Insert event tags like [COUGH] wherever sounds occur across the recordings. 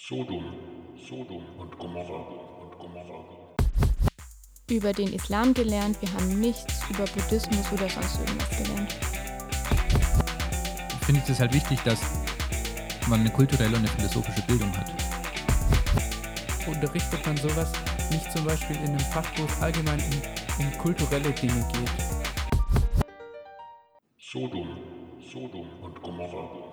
Sodom, Sodom und Gomorra und Gomorra. über den Islam gelernt, wir haben nichts über Buddhismus oder sonst irgendwas gelernt. finde ich es halt wichtig, dass man eine kulturelle und eine philosophische Bildung hat. Unterrichtet man sowas nicht zum Beispiel in einem Fach, wo es allgemein um, um kulturelle Dinge geht? Sodom, Sodom und Gomorra und Gomorra.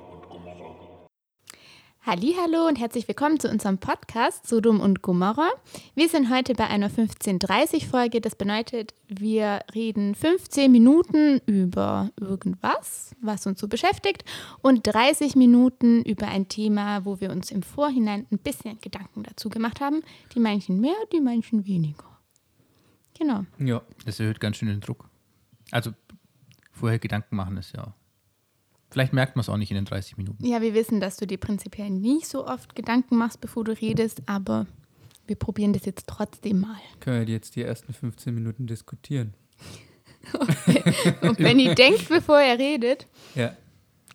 Hallo und herzlich willkommen zu unserem Podcast Sodom und Gomorra. Wir sind heute bei einer 15:30 Folge. Das bedeutet, wir reden 15 Minuten über irgendwas, was uns so beschäftigt und 30 Minuten über ein Thema, wo wir uns im Vorhinein ein bisschen Gedanken dazu gemacht haben. Die manchen mehr, die manchen weniger. Genau. Ja. Das erhöht ganz schön den Druck. Also vorher Gedanken machen ist ja. Vielleicht merkt man es auch nicht in den 30 Minuten. Ja, wir wissen, dass du dir prinzipiell nicht so oft Gedanken machst, bevor du redest, aber wir probieren das jetzt trotzdem mal. Können wir jetzt die ersten 15 Minuten diskutieren? [LAUGHS] Und Benny denkt, bevor er redet. Ja.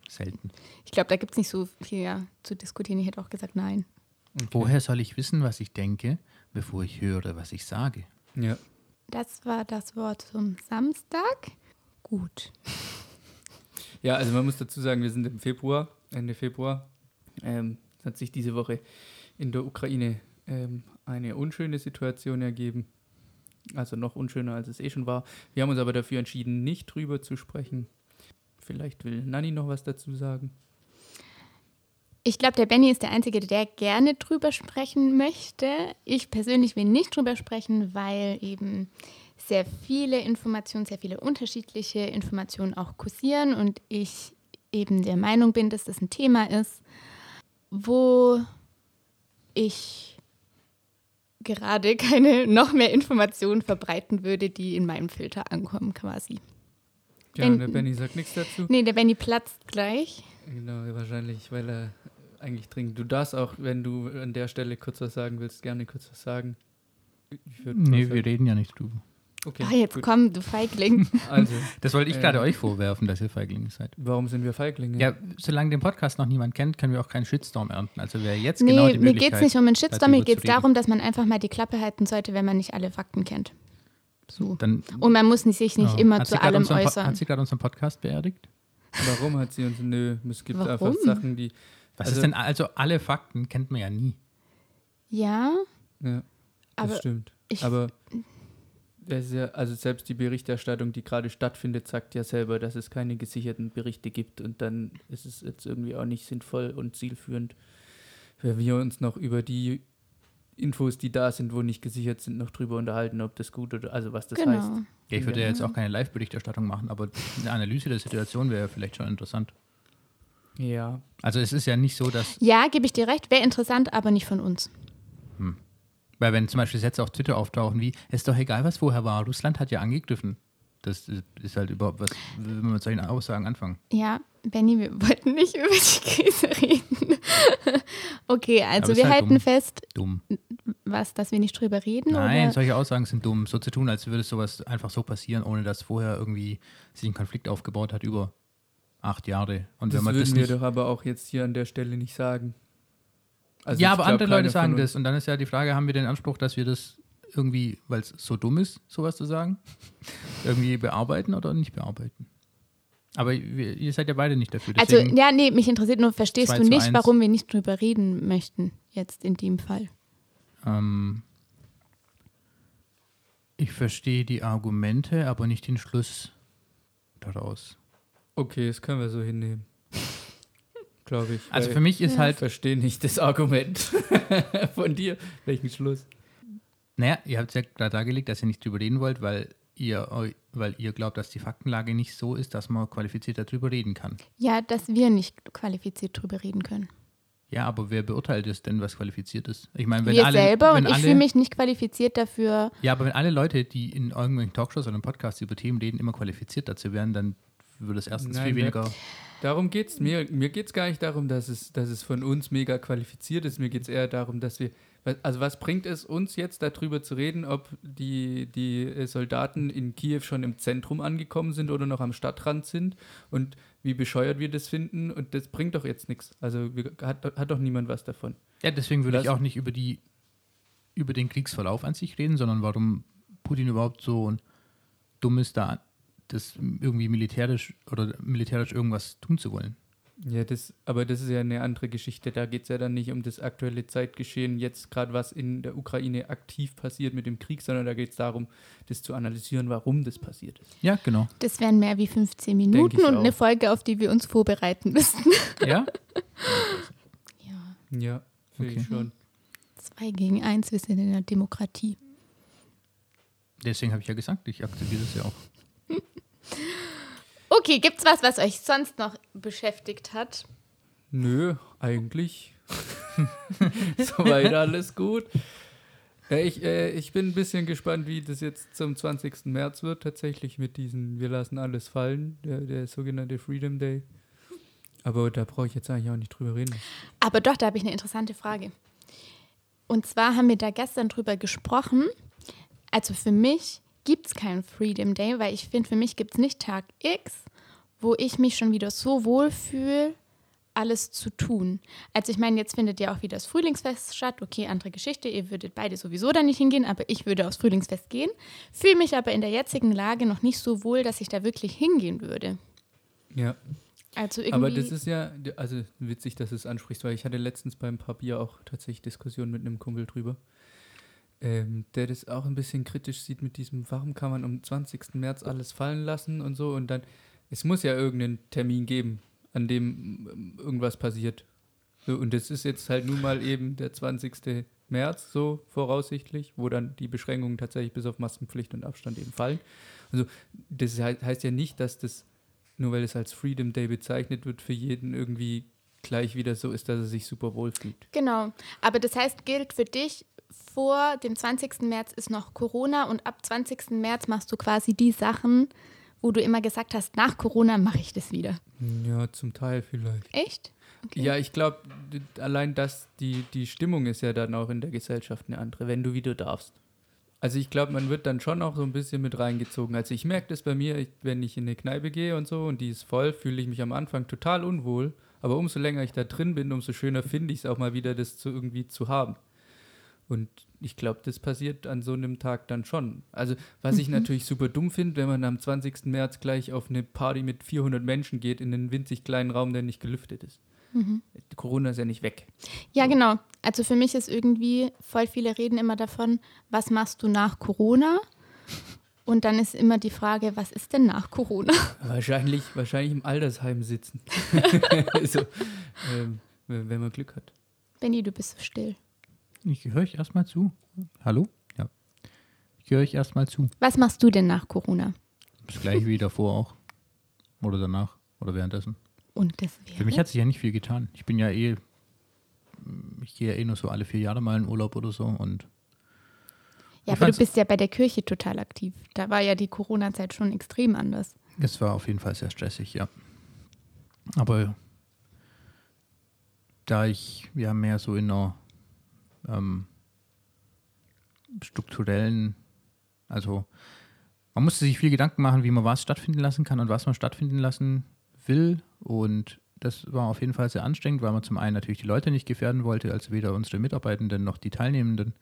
Selten. Ich glaube, da gibt es nicht so viel ja, zu diskutieren. Ich hätte auch gesagt, nein. Woher soll ich wissen, was ich denke, bevor ich höre, was ich sage? Ja. Das war das Wort zum Samstag. Gut. Ja, also man muss dazu sagen, wir sind im Februar, Ende Februar. Ähm, hat sich diese Woche in der Ukraine ähm, eine unschöne Situation ergeben. Also noch unschöner, als es eh schon war. Wir haben uns aber dafür entschieden, nicht drüber zu sprechen. Vielleicht will Nanni noch was dazu sagen. Ich glaube, der Benny ist der Einzige, der gerne drüber sprechen möchte. Ich persönlich will nicht drüber sprechen, weil eben sehr viele Informationen, sehr viele unterschiedliche Informationen auch kursieren und ich eben der Meinung bin, dass das ein Thema ist, wo ich gerade [LAUGHS] keine noch mehr Informationen verbreiten würde, die in meinem Filter ankommen quasi. Ja, und der Benny sagt nichts dazu. Nee, der Benny platzt gleich. Genau, wahrscheinlich, weil er eigentlich dringend. Du darfst auch, wenn du an der Stelle kurz was sagen willst, gerne kurz was sagen. Nee, wir reden ja nicht drüber. Okay, Ach, jetzt gut. komm, du Feigling. [LAUGHS] Also, Das wollte ich Äh. gerade euch vorwerfen, dass ihr Feiglinge seid. warum sind wir Feiglinge? Ja, solange den Podcast noch niemand kennt, können wir auch keinen Shitstorm ernten. Also wäre jetzt Nee, genau die mir Möglichkeit. geht es nicht um einen Shitstorm, mir geht es darum, dass man einfach mal die Klappe halten sollte, wenn man nicht alle Fakten kennt. So. Dann, Und man muss sich nicht ja. immer zu allem äußern. Hat sie gerade unseren Podcast beerdigt? Warum hat sie uns. Nö, es gibt Warum? einfach Sachen, die. Was Also- ist denn, also alle Fakten kennt man ja nie. Ja, Ja, das aber stimmt. ich- Aber. Ja, also selbst die Berichterstattung, die gerade stattfindet, sagt ja selber, dass es keine gesicherten Berichte gibt und dann ist es jetzt irgendwie auch nicht sinnvoll und zielführend, wenn wir uns noch über die Infos, die da sind, wo nicht gesichert sind, noch drüber unterhalten, ob das gut oder also was das heißt. genau. Ja, ich würde ja Ja. jetzt auch keine Live-Berichterstattung machen, aber eine Analyse der Situation wäre vielleicht schon interessant. Ja, Also es ist ja nicht so, dass, Ja, gebe ich dir recht, wäre interessant, aber nicht von uns. Weil wenn zum Beispiel Sätze auf Twitter auftauchen wie, ist doch egal, was vorher war, Russland hat ja angegriffen. Das ist halt überhaupt was, wenn wir mit solchen Aussagen anfangen. Ja, Benny, wir wollten nicht [LAUGHS] über die Krise reden. okay, also wir halt halten dumm. fest, Dumm. was, dass wir nicht drüber reden? Nein, oder? solche Aussagen sind dumm. So zu tun, als würde sowas einfach so passieren, ohne dass vorher irgendwie sich ein Konflikt aufgebaut hat über acht Jahre. Und das wenn man würden das wir nicht, doch aber auch jetzt hier an der Stelle nicht sagen. Also ja, aber glaub, andere Leute sagen das. Und dann ist ja die Frage, haben wir den Anspruch, dass wir das irgendwie, weil es so dumm ist, sowas zu sagen, [LAUGHS] irgendwie bearbeiten oder nicht bearbeiten? Aber ihr seid ja beide nicht dafür. Also, ja, nee, mich interessiert nur, verstehst du nicht, warum wir nicht drüber reden möchten, jetzt in dem Fall? ähm, ich verstehe die Argumente, aber nicht den Schluss daraus. Okay, das können wir so hinnehmen. Glaube ich. Also für mich ist ich halt, verstehe nicht das Argument [LAUGHS] von dir. Welchen Schluss? naja, ihr habt es ja gerade dargelegt, dass ihr nicht drüber reden wollt, weil ihr, weil ihr glaubt, dass die Faktenlage nicht so ist, dass man qualifiziert darüber reden kann. Ja, dass wir nicht qualifiziert drüber reden können. Ja, aber wer beurteilt es denn, was qualifiziert ist? Ich meine, wenn wir alle, selber wenn und ich alle, fühle mich nicht qualifiziert dafür. Ja, aber wenn alle Leute, die in irgendwelchen Talkshows oder im Podcast über Themen reden, immer qualifiziert dazu wären, dann würde es erstens Nein, viel ne? weniger. Darum geht es mir. Mir geht es gar nicht darum, dass es, dass es von uns mega qualifiziert ist. Mir geht es eher darum, dass wir. Also, was bringt es uns jetzt darüber zu reden, ob die, die Soldaten in Kiew schon im Zentrum angekommen sind oder noch am Stadtrand sind und wie bescheuert wir das finden? Und das bringt doch jetzt nichts. Also, wir, hat, hat doch niemand was davon. Ja, deswegen würde ich Lass- auch nicht über die über den Kriegsverlauf an sich reden, sondern warum Putin überhaupt so dumm ist, da das irgendwie militärisch oder militärisch irgendwas tun zu wollen. Ja, das, aber das ist ja eine andere Geschichte. Da geht es ja dann nicht um das aktuelle Zeitgeschehen, jetzt gerade was in der Ukraine aktiv passiert mit dem Krieg, sondern da geht es darum, das zu analysieren, warum das passiert ist. Ja, genau. Das wären mehr wie 15 Minuten und auch. eine Folge, auf die wir uns vorbereiten müssten. [LAUGHS] Ja? Ja, Ja, finde Okay. ich schon. zwei gegen eins, wir sind in der Demokratie. Deswegen habe ich ja gesagt, ich akzeptiere das ja auch. [LAUGHS] Okay, gibt's was, was euch sonst noch beschäftigt hat? Nö, eigentlich. [LAUGHS] Soweit alles gut. Ich, äh, ich bin ein bisschen gespannt, wie das jetzt zum 20. März wird, tatsächlich mit diesen Wir lassen alles fallen, der, der sogenannte Freedom Day. Aber da brauche ich jetzt eigentlich auch nicht drüber reden. Aber doch, da habe ich eine interessante Frage. Und zwar haben wir da gestern drüber gesprochen. Also für mich gibt es keinen Freedom Day, weil ich finde, für mich gibt es nicht Tag X, wo ich mich schon wieder so wohl fühle, alles zu tun. Also ich meine, jetzt findet ja auch wieder das Frühlingsfest statt. Okay, andere Geschichte. Ihr würdet beide sowieso da nicht hingehen, aber ich würde aufs Frühlingsfest gehen. Fühle mich aber in der jetzigen Lage noch nicht so wohl, dass ich da wirklich hingehen würde. Ja, Also irgendwie. aber das ist ja, also witzig, dass du es ansprichst, weil ich hatte letztens beim Papier auch tatsächlich Diskussionen mit einem Kumpel drüber, ähm, der das auch ein bisschen kritisch sieht mit diesem, warum kann man am 20. März alles fallen lassen und so und dann, es muss ja irgendeinen Termin geben, an dem ähm, irgendwas passiert. So, und das ist jetzt halt nun mal eben der 20. März, so voraussichtlich, wo dann die Beschränkungen tatsächlich bis auf Maskenpflicht und Abstand eben fallen. Also das he heißt ja nicht, dass das, nur weil es als Freedom Day bezeichnet wird, für jeden irgendwie gleich wieder so ist, dass er sich super wohl fühlt. Genau. Aber das heißt, gilt für dich, vor dem 20. März ist noch Corona und ab 20. März machst du quasi die Sachen, wo du immer gesagt hast, nach Corona mache ich das wieder. Ja, zum Teil vielleicht. Echt? Okay. Ja, ich glaube, allein das, die, die Stimmung ist ja dann auch in der Gesellschaft eine andere, wenn du wieder darfst. Also ich glaube, man wird dann schon auch so ein bisschen mit reingezogen. Also ich merke das bei mir, ich, wenn ich in eine Kneipe gehe und so und die ist voll, fühle ich mich am Anfang total unwohl. Aber umso länger ich da drin bin, umso schöner finde ich es auch mal wieder, das zu, irgendwie zu haben. Und ich glaube, das passiert an so einem Tag dann schon. Also, was ich natürlich super dumm finde, wenn man am 20. März gleich auf eine Party mit 400 Menschen geht, in einen winzig kleinen Raum, der nicht gelüftet ist. Corona ist ja nicht weg. Ja, genau. Also für mich ist irgendwie, voll viele reden immer davon, was machst du nach Corona? Und dann ist immer die Frage, was ist denn nach Corona? Wahrscheinlich, wahrscheinlich im Altersheim sitzen. [LAUGHS] [LAUGHS] so, ähm, wenn wenn man Glück hat. Benny, du bist so still. Ich höre euch erstmal zu. Hallo? Ja. Ich höre euch erstmal zu. Was machst du denn nach Corona? Das gleiche wie davor auch. Oder danach. Oder währenddessen. Und das Für mich wäre? hat sich ja nicht viel getan. Ich bin ja eh, ich gehe ja eh nur so alle vier Jahre mal in Urlaub oder so und Ja, aber du bist ja bei der Kirche total aktiv. Da war ja die Corona-Zeit schon extrem anders. es war auf jeden Fall sehr stressig, ja. Aber da ich ja mehr so in einer ähm, strukturellen, also man musste sich viel Gedanken machen, wie man was stattfinden lassen kann und was man stattfinden lassen will. Und das war auf jeden Fall sehr anstrengend, weil man zum einen natürlich die Leute nicht gefährden wollte, also weder unsere Mitarbeitenden noch die Teilnehmenden.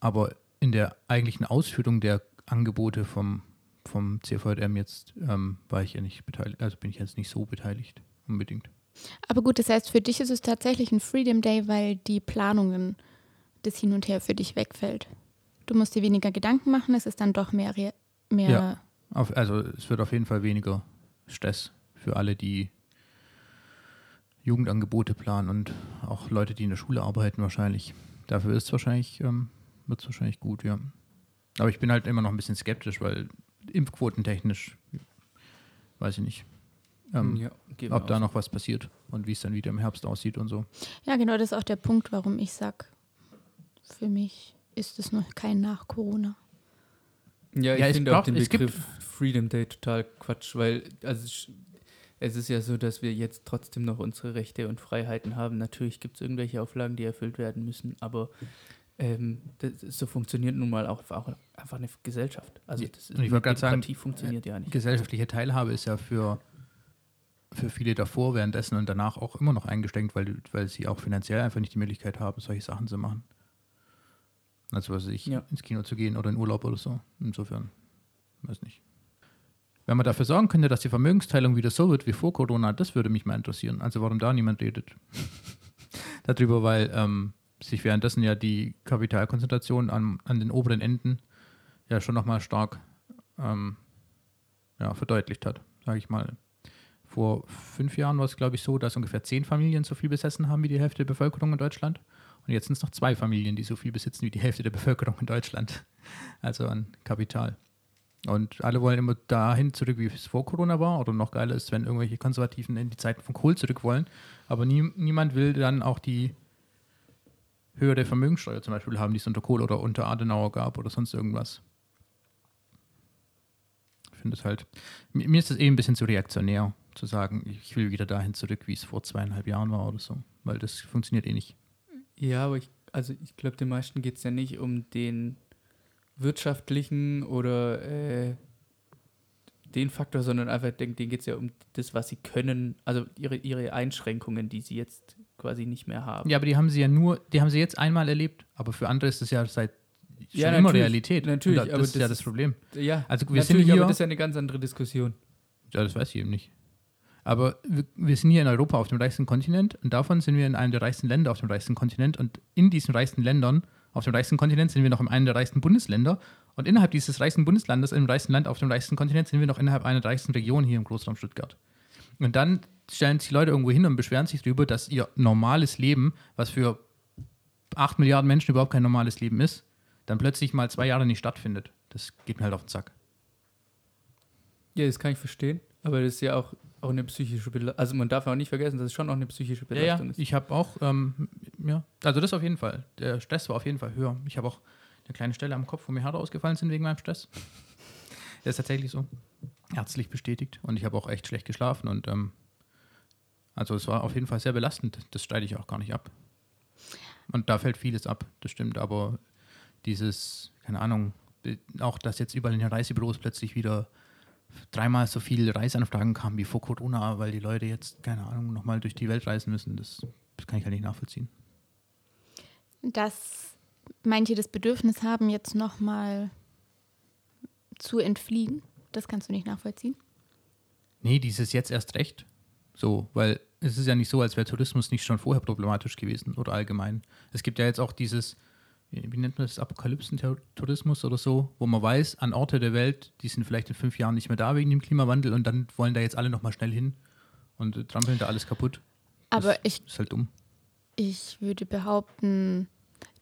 Aber in der eigentlichen Ausführung der Angebote vom, vom CVM jetzt ähm, war ich ja nicht beteiligt, also bin ich jetzt nicht so beteiligt unbedingt. Aber gut, das heißt, für dich ist es tatsächlich ein Freedom Day, weil die Planungen das Hin und Her für dich wegfällt. Du musst dir weniger Gedanken machen, es ist dann doch mehr, mehr Ja. Auf, also es wird auf jeden Fall weniger Stress für alle, die Jugendangebote planen und auch Leute, die in der Schule arbeiten wahrscheinlich. Dafür ist es wahrscheinlich, ähm, wird es wahrscheinlich gut, ja. Aber ich bin halt immer noch ein bisschen skeptisch, weil impfquotentechnisch weiß ich nicht, ähm, ja, mir ob da noch was passiert und wie es dann wieder im Herbst aussieht und so. Ja, genau, das ist auch der Punkt, warum ich sag, für mich ist es noch kein nach Corona. Ja, ich Ja, es finde auch den Begriff Freedom Day total Quatsch, weil also es- ist ja so, dass wir jetzt trotzdem noch unsere Rechte und Freiheiten haben. Natürlich gibt es irgendwelche Auflagen, die erfüllt werden müssen, aber ähm, das, so funktioniert nun mal auch, auch einfach eine Gesellschaft. Also Ja, das und ich wollte gerade sagen, funktioniert ja nicht. Gesellschaftliche Teilhabe ist ja für, für viele davor, währenddessen und danach auch immer noch eingeschränkt, weil, weil sie auch finanziell einfach nicht die Möglichkeit haben, solche Sachen zu machen. Also was ich, Ja. ins Kino zu gehen oder in Urlaub oder so. Insofern, weiß nicht. Wenn man dafür sorgen könnte, dass die Vermögensteilung wieder so wird wie vor Corona, das würde mich mal interessieren. Also warum da niemand redet. [LAUGHS] Darüber, weil ähm, sich währenddessen ja die Kapitalkonzentration an, an den oberen Enden ja schon nochmal stark ähm, ja, verdeutlicht hat, sage ich mal. Vor fünf Jahren war es, glaube ich, so, dass ungefähr zehn Familien so viel besessen haben wie die Hälfte der Bevölkerung in Deutschland. Und jetzt sind es noch zwei Familien, die so viel besitzen wie die Hälfte der Bevölkerung in Deutschland. [LAUGHS] Also an Kapital. Und alle wollen immer dahin zurück, wie es vor Corona war. Oder noch geiler ist, wenn irgendwelche Konservativen in die Zeiten von Kohl zurück wollen. Aber nie, niemand will dann auch die höhere Vermögensteuer zum Beispiel haben, die es unter Kohl oder unter Adenauer gab oder sonst irgendwas. Ich finde es halt, mir ist es eh ein bisschen zu reaktionär, zu sagen, ich will wieder dahin zurück, wie es vor zweieinhalb Jahren war oder so. Weil das funktioniert eh nicht. Ja, aber ich, also ich glaube, den meisten geht es ja nicht um den wirtschaftlichen oder äh, den Faktor, sondern einfach, denen geht es ja um das, was sie können, also ihre, ihre Einschränkungen, die sie jetzt quasi nicht mehr haben. Ja, aber die haben sie ja nur, die haben sie jetzt einmal erlebt, aber für andere ist es ja seit schon Ja, immer Realität. natürlich, da, aber das ist ja das das ist- Problem. Ja, Also wir sind hier, aber das ist ja eine ganz andere Diskussion. ja, das weiß ich eben nicht. Aber wir, sind hier in Europa auf dem reichsten Kontinent und davon sind wir in einem der reichsten Länder auf dem reichsten Kontinent und in diesen reichsten Ländern auf dem reichsten Kontinent sind wir noch in einem der reichsten Bundesländer und innerhalb dieses reichsten Bundeslandes, im reichsten Land auf dem reichsten Kontinent, sind wir noch innerhalb einer der reichsten Regionen hier im Großraum Stuttgart. Und dann stellen sich Leute irgendwo hin und beschweren sich darüber, dass ihr normales Leben, was für 8 Milliarden Menschen überhaupt kein normales Leben ist, dann plötzlich mal zwei Jahre nicht stattfindet. Das geht mir halt auf den Sack. Ja, das kann ich verstehen, aber das ist ja auch, auch eine psychische Belastung. Also man darf auch nicht vergessen, dass es schon auch eine psychische Ja, ja, Belastung ist. ich habe auch, ähm, ja, also das auf jeden Fall. Der Stress war auf jeden Fall höher. Ich habe auch eine kleine Stelle am Kopf, wo mir Haare ausgefallen sind wegen meinem Stress. Das [LAUGHS] ist tatsächlich so. Ärztlich bestätigt. Und ich habe auch echt schlecht geschlafen. Und ähm, also es war auf jeden Fall sehr belastend. Das streite ich auch gar nicht ab. Und da fällt vieles ab, das stimmt. Aber dieses, keine Ahnung, auch dass jetzt überall in den Reisebüros plötzlich wieder dreimal so viele Reiseanfragen kamen wie vor Corona, weil die Leute jetzt, keine Ahnung, nochmal durch die Welt reisen müssen. Das, das kann ich halt nicht nachvollziehen. Dass manche das Bedürfnis haben, jetzt nochmal zu entfliehen, das kannst du nicht nachvollziehen. Nee, dieses jetzt erst recht. So, weil es ist ja nicht so, als wäre Tourismus nicht schon vorher problematisch gewesen oder allgemein. Es gibt ja jetzt auch dieses, wie nennt man das, Apokalypsentourismus oder so, wo man weiß, an Orte der Welt, die sind vielleicht in fünf Jahren nicht mehr da wegen dem Klimawandel und dann wollen da jetzt alle nochmal schnell hin und äh, trampeln da alles kaputt. Aber das ich, ist halt dumm. ich würde behaupten,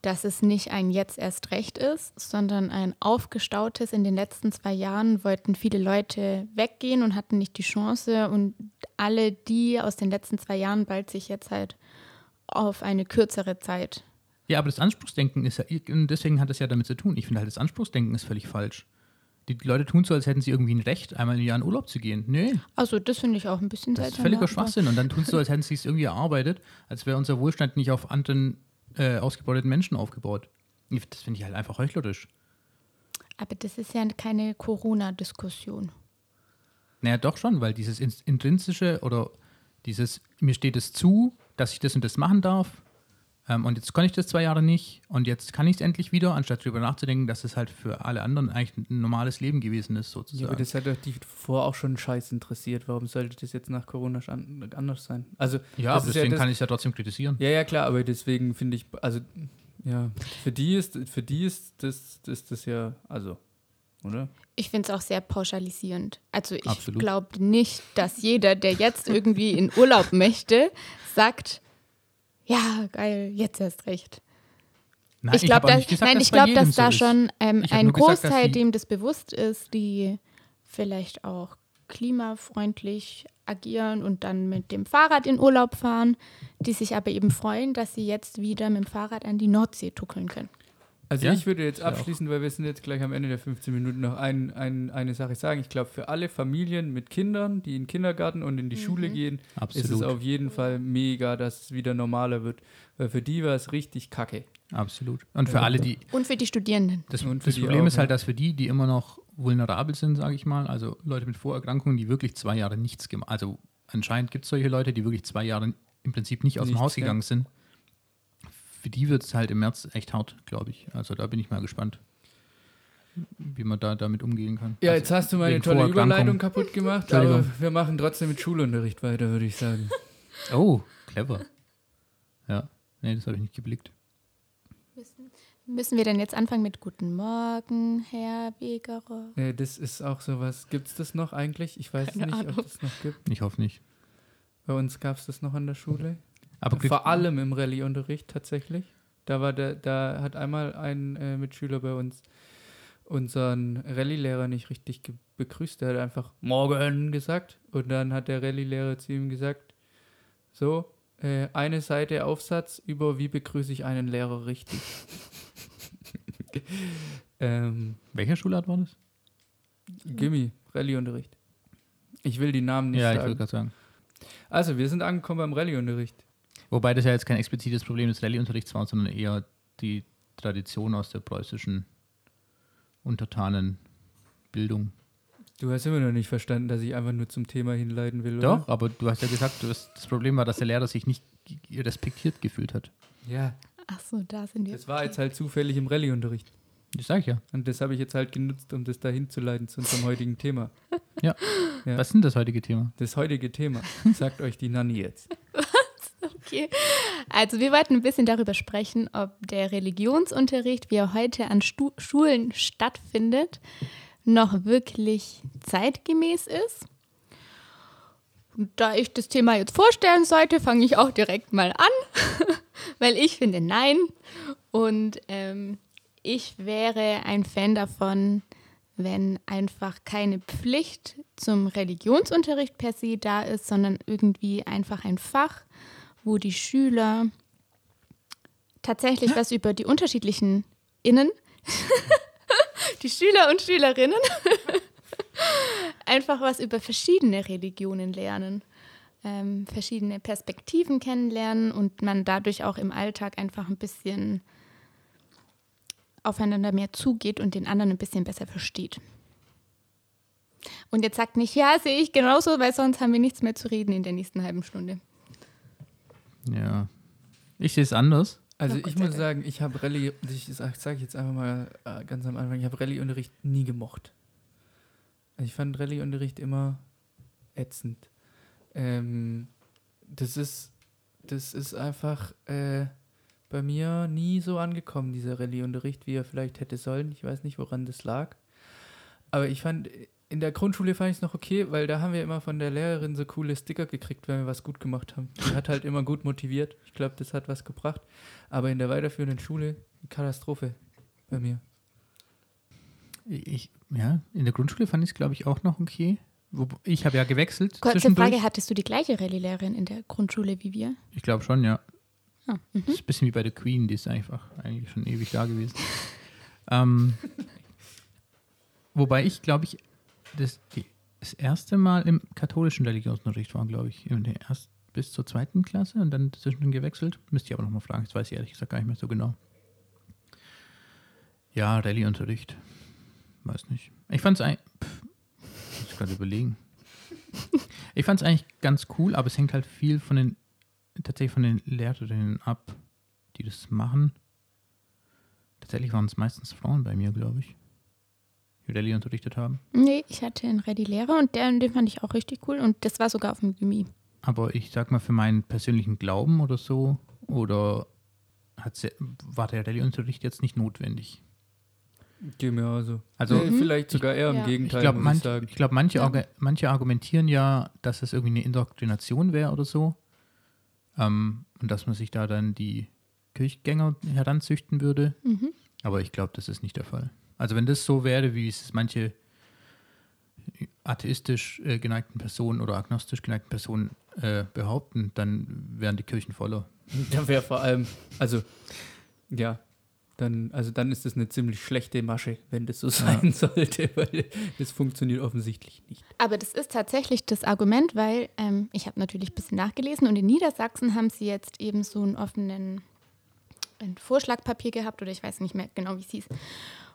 dass es nicht ein jetzt erst recht ist, sondern ein aufgestautes. In den letzten zwei Jahren wollten viele Leute weggehen und hatten nicht die Chance. Und alle, die aus den letzten zwei Jahren bald sich jetzt halt auf eine kürzere Zeit. Ja, aber das Anspruchsdenken ist ja, deswegen hat das ja damit zu tun. Ich finde halt, das Anspruchsdenken ist völlig falsch. Die Leute tun so, als hätten sie irgendwie ein Recht, einmal im Jahr in Urlaub zu gehen. Nee, Also, das finde ich auch ein bisschen Das ist seltsam. völliger Schwachsinn. Und dann tun sie so, als hätten sie es irgendwie erarbeitet, als wäre unser Wohlstand nicht auf anderen äh, ausgebeuteten Menschen aufgebaut. Das finde ich halt einfach heuchlerisch. Aber das ist ja keine Corona-Diskussion. Naja, doch schon, weil dieses ins- intrinsische oder dieses, mir steht es zu, dass ich das und das machen darf. Ähm, und jetzt kann ich das zwei Jahre nicht und jetzt kann ich es endlich wieder, anstatt darüber nachzudenken, dass es halt für alle anderen eigentlich ein normales Leben gewesen ist, Ja, sozusagen. aber das hat doch die vorher auch schon scheiß interessiert. Warum sollte das jetzt nach Corona schon anders sein? Also, ja, aber ist deswegen das, kann ich es ja trotzdem kritisieren. Ja, ja, klar, aber deswegen finde ich, also, ja, für die ist, für die ist das, das, das ja, also, oder? Ich finde es auch sehr pauschalisierend. Also ich glaube nicht, dass jeder, der jetzt irgendwie in Urlaub möchte, sagt, ja, geil, jetzt erst recht. Nein, ich glaube, dass, gesagt, nein, dass ich jedem dass so da ist. schon ähm, ein gesagt, Großteil, die- dem das bewusst ist, die vielleicht auch klimafreundlich agieren und dann mit dem Fahrrad in Urlaub fahren, die sich aber eben freuen, dass sie jetzt wieder mit dem Fahrrad an die Nordsee tuckeln können. Also Ja, ich würde jetzt ja abschließen, weil wir sind jetzt gleich am Ende der 15 Minuten noch ein, ein, eine Sache sagen. Ich glaube, für alle Familien mit Kindern, die in den Kindergarten und in die Schule gehen, ist es Absolut. auf jeden Fall mega, dass es wieder normaler wird. Weil für die war es richtig kacke. Absolut. Und für Ja. alle, die. Und für die Studierenden. Das, das die Problem auch, ist halt, ja. dass für die, die immer noch vulnerabel sind, sage ich mal, also Leute mit Vorerkrankungen, die wirklich zwei Jahre nichts gemacht Also anscheinend gibt es solche Leute, die wirklich zwei Jahre im Prinzip nicht aus dem Nichts, Haus ja. gegangen sind. Für die wird es halt im März echt hart, glaube ich. Also da bin ich mal gespannt, wie man da damit umgehen kann. Ja, also, jetzt hast du meine tolle. Überleitung kaputt gemacht, aber wir machen trotzdem mit Schulunterricht weiter, würde ich sagen. [LAUGHS] Oh, clever. Ja, nee, das habe ich nicht geblickt. Müssen wir denn jetzt anfangen mit Guten Morgen, Herr Wegerer? Äh, das ist auch sowas. Gibt es das noch eigentlich? Ich weiß Keine nicht, Ahnung. ob es noch gibt. Ich hoffe nicht. Bei uns gab es das noch an der Schule. Aber Vor allem im Rallye-Unterricht tatsächlich. Da war der, da hat einmal ein äh, Mitschüler bei uns unseren Rallye-Lehrer nicht richtig begrüßt. Der hat einfach Morgen gesagt und dann hat der Rallye-Lehrer zu ihm gesagt, so, äh, eine Seite Aufsatz über wie begrüße ich einen Lehrer richtig. [LAUGHS] ähm, welcher Schulart war das? Gimmi, Rallye-Unterricht. Ich will die Namen nicht ja, ich wollte sagen. gerade sagen. Also, wir sind angekommen beim Rallye-Unterricht. Wobei das ja jetzt kein explizites Problem des Rallye-Unterrichts war, sondern eher die Tradition aus der preußischen Untertanenbildung. Du hast immer noch nicht verstanden, dass ich einfach nur zum Thema hinleiten will, oder? Doch, aber du hast ja gesagt, du hast, das Problem war, dass der Lehrer sich nicht respektiert gefühlt hat. Ja, Ach so, da sind wir. das war jetzt halt zufällig im Rallye-Unterricht. Das sag ich ja. Und das habe ich jetzt halt genutzt, um das da hinzuleiten zu unserem heutigen Thema. Ja. Was ist denn das heutige Thema? Das heutige Thema, [LAUGHS] sagt euch die Nanny jetzt. [LAUGHS] Okay. Also wir wollten ein bisschen darüber sprechen, ob der Religionsunterricht, wie er heute an Stu Schulen stattfindet, noch wirklich zeitgemäß ist. Und da ich das Thema jetzt vorstellen sollte, fange ich auch direkt mal an, [LAUGHS] weil ich finde nein. Und ähm, ich wäre ein Fan davon, wenn einfach keine Pflicht zum Religionsunterricht per se da ist, sondern irgendwie einfach ein Fach, wo die Schüler tatsächlich was über die unterschiedlichen Innen, [LAUGHS] die Schüler und Schülerinnen, [LAUGHS] einfach was über verschiedene Religionen lernen, ähm, verschiedene Perspektiven kennenlernen und man dadurch auch im Alltag einfach ein bisschen aufeinander mehr zugeht und den anderen ein bisschen besser versteht. Und jetzt sagt nicht, ja, sehe ich genauso, weil sonst haben wir nichts mehr zu reden in der nächsten halben Stunde. Ja. Ich sehe es anders. Also ich muss sagen, ich habe Rallye, ich sage jetzt einfach mal äh, ganz am Anfang, ich habe Rallye-Unterricht nie gemocht. Also ich fand Rallye-Unterricht immer ätzend. Ähm, das ist, das ist einfach äh, bei mir nie so angekommen, dieser Rallye-Unterricht, wie er vielleicht hätte sollen. Ich weiß nicht, woran das lag. Aber ich fand, in der Grundschule fand ich es noch okay, weil da haben wir immer von der Lehrerin so coole Sticker gekriegt, wenn wir was gut gemacht haben. Die hat halt immer gut motiviert. Ich glaube, das hat was gebracht. Aber in der weiterführenden Schule, Katastrophe bei mir. Ich, ja, in der Grundschule fand ich es, glaube ich, auch noch okay. Ich habe ja gewechselt. Kurze. Frage, hattest du die gleiche Rallye-Lehrerin in der Grundschule wie wir? Ich glaube schon, ja. Ah, Das ist ein bisschen wie bei der Queen, die ist einfach eigentlich schon ewig da gewesen. [LAUGHS] ähm, wobei ich, glaube ich, das, das erste Mal im katholischen Religionsunterricht war, glaube ich, in der erst bis zur zweiten Klasse und dann zwischendurch gewechselt. Müsste ich aber nochmal fragen, das weiß ich ehrlich gesagt gar nicht mehr so genau. Ja, Rallye-Unterricht. Weiß nicht. Ich fand es eigentlich. ich gerade überlegen. Ich fand es eigentlich ganz cool, aber es hängt halt viel von den tatsächlich von den Lehrerinnen ab, die das machen. Tatsächlich waren es meistens Frauen bei mir, glaube ich, Rallye unterrichtet haben. Nee, ich hatte einen Rallye-Lehrer und der, den fand ich auch richtig cool und das war sogar auf dem Gymi. Aber ich sag mal, für meinen persönlichen Glauben oder so, oder hat se- war der Rallye-Unterricht jetzt nicht notwendig. Geht mir also. Also, nee, vielleicht sogar eher im Ja. Ich Gegenteil, glaube, manch, ich sagen. ich glaub, manche, Ja. argu- manche argumentieren ja, dass es irgendwie eine Indoktrination wäre oder so. Ähm, und dass man sich da dann die Kirchgänger heranzüchten würde. Mhm. Aber ich glaube, das ist nicht der Fall. Also wenn das so wäre, wie es manche atheistisch äh, geneigten Personen oder agnostisch geneigten Personen äh, behaupten, dann wären die Kirchen voller. [LAUGHS] Da wäre vor allem, also, ja, dann, also dann ist das eine ziemlich schlechte Masche, wenn das so sein [LAUGHS] sollte, weil das funktioniert offensichtlich nicht. Aber das ist tatsächlich das Argument, weil ähm, ich habe natürlich ein bisschen nachgelesen und in Niedersachsen haben sie jetzt eben so einen offenen ein Vorschlagpapier gehabt oder ich weiß nicht mehr genau, wie es hieß,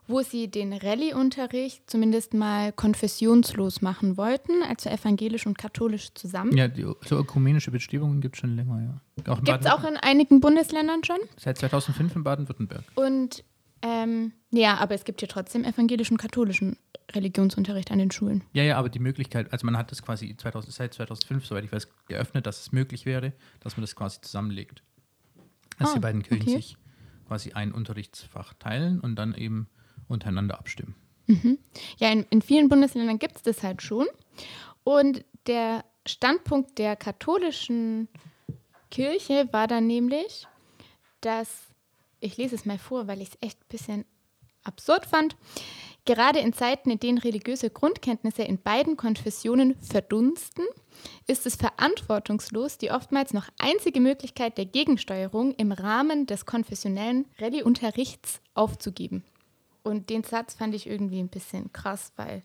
wo sie den Rallye-Unterricht zumindest mal konfessionslos machen wollten, also evangelisch und katholisch zusammen. Ja, die, so ökumenische Bestrebungen gibt es schon länger, ja. Gibt es auch in einigen Bundesländern schon? Seit 2005 in Baden-Württemberg. Und ähm, ja, aber es gibt ja trotzdem evangelischen und katholischen Religionsunterricht an den Schulen. Ja, ja, aber die Möglichkeit, also man hat das quasi 2000, seit 2005, soweit ich weiß, geöffnet, dass es möglich wäre, dass man das quasi zusammenlegt. Dass Ah, die beiden Kirchen okay. sich quasi ein Unterrichtsfach teilen und dann eben untereinander abstimmen. Ja, in, in vielen Bundesländern gibt es das halt schon. Und der Standpunkt der katholischen Kirche war dann nämlich, dass, ich lese es mal vor, weil ich es echt ein bisschen absurd fand, gerade in Zeiten, in denen religiöse Grundkenntnisse in beiden Konfessionen verdunsten, ist es verantwortungslos, die oftmals noch einzige Möglichkeit der Gegensteuerung im Rahmen des konfessionellen Rallye-Unterrichts aufzugeben. Und den Satz fand ich irgendwie ein bisschen krass, weil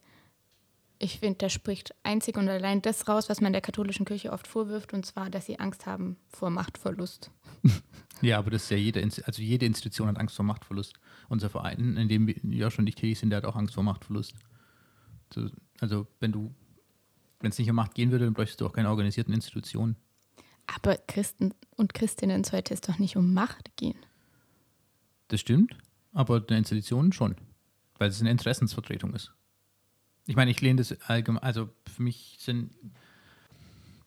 ich finde, der spricht einzig und allein das raus, was man der katholischen Kirche oft vorwirft, und zwar, dass sie Angst haben vor Machtverlust. [LAUGHS] Ja, aber das ist ja jede, Inst- also jede Institution hat Angst vor Machtverlust. Unser Verein, in dem wir ja schon nicht tätig sind, der hat auch Angst vor Machtverlust. So, Also wenn du, wenn es nicht um Macht gehen würde, dann bräuchtest du auch keine organisierten Institutionen. Aber Christen und Christinnen sollte es doch nicht um Macht gehen. Das stimmt, aber der Institutionen schon, weil es eine Interessensvertretung ist. Ich meine, ich lehne das allgemein, also für mich sind,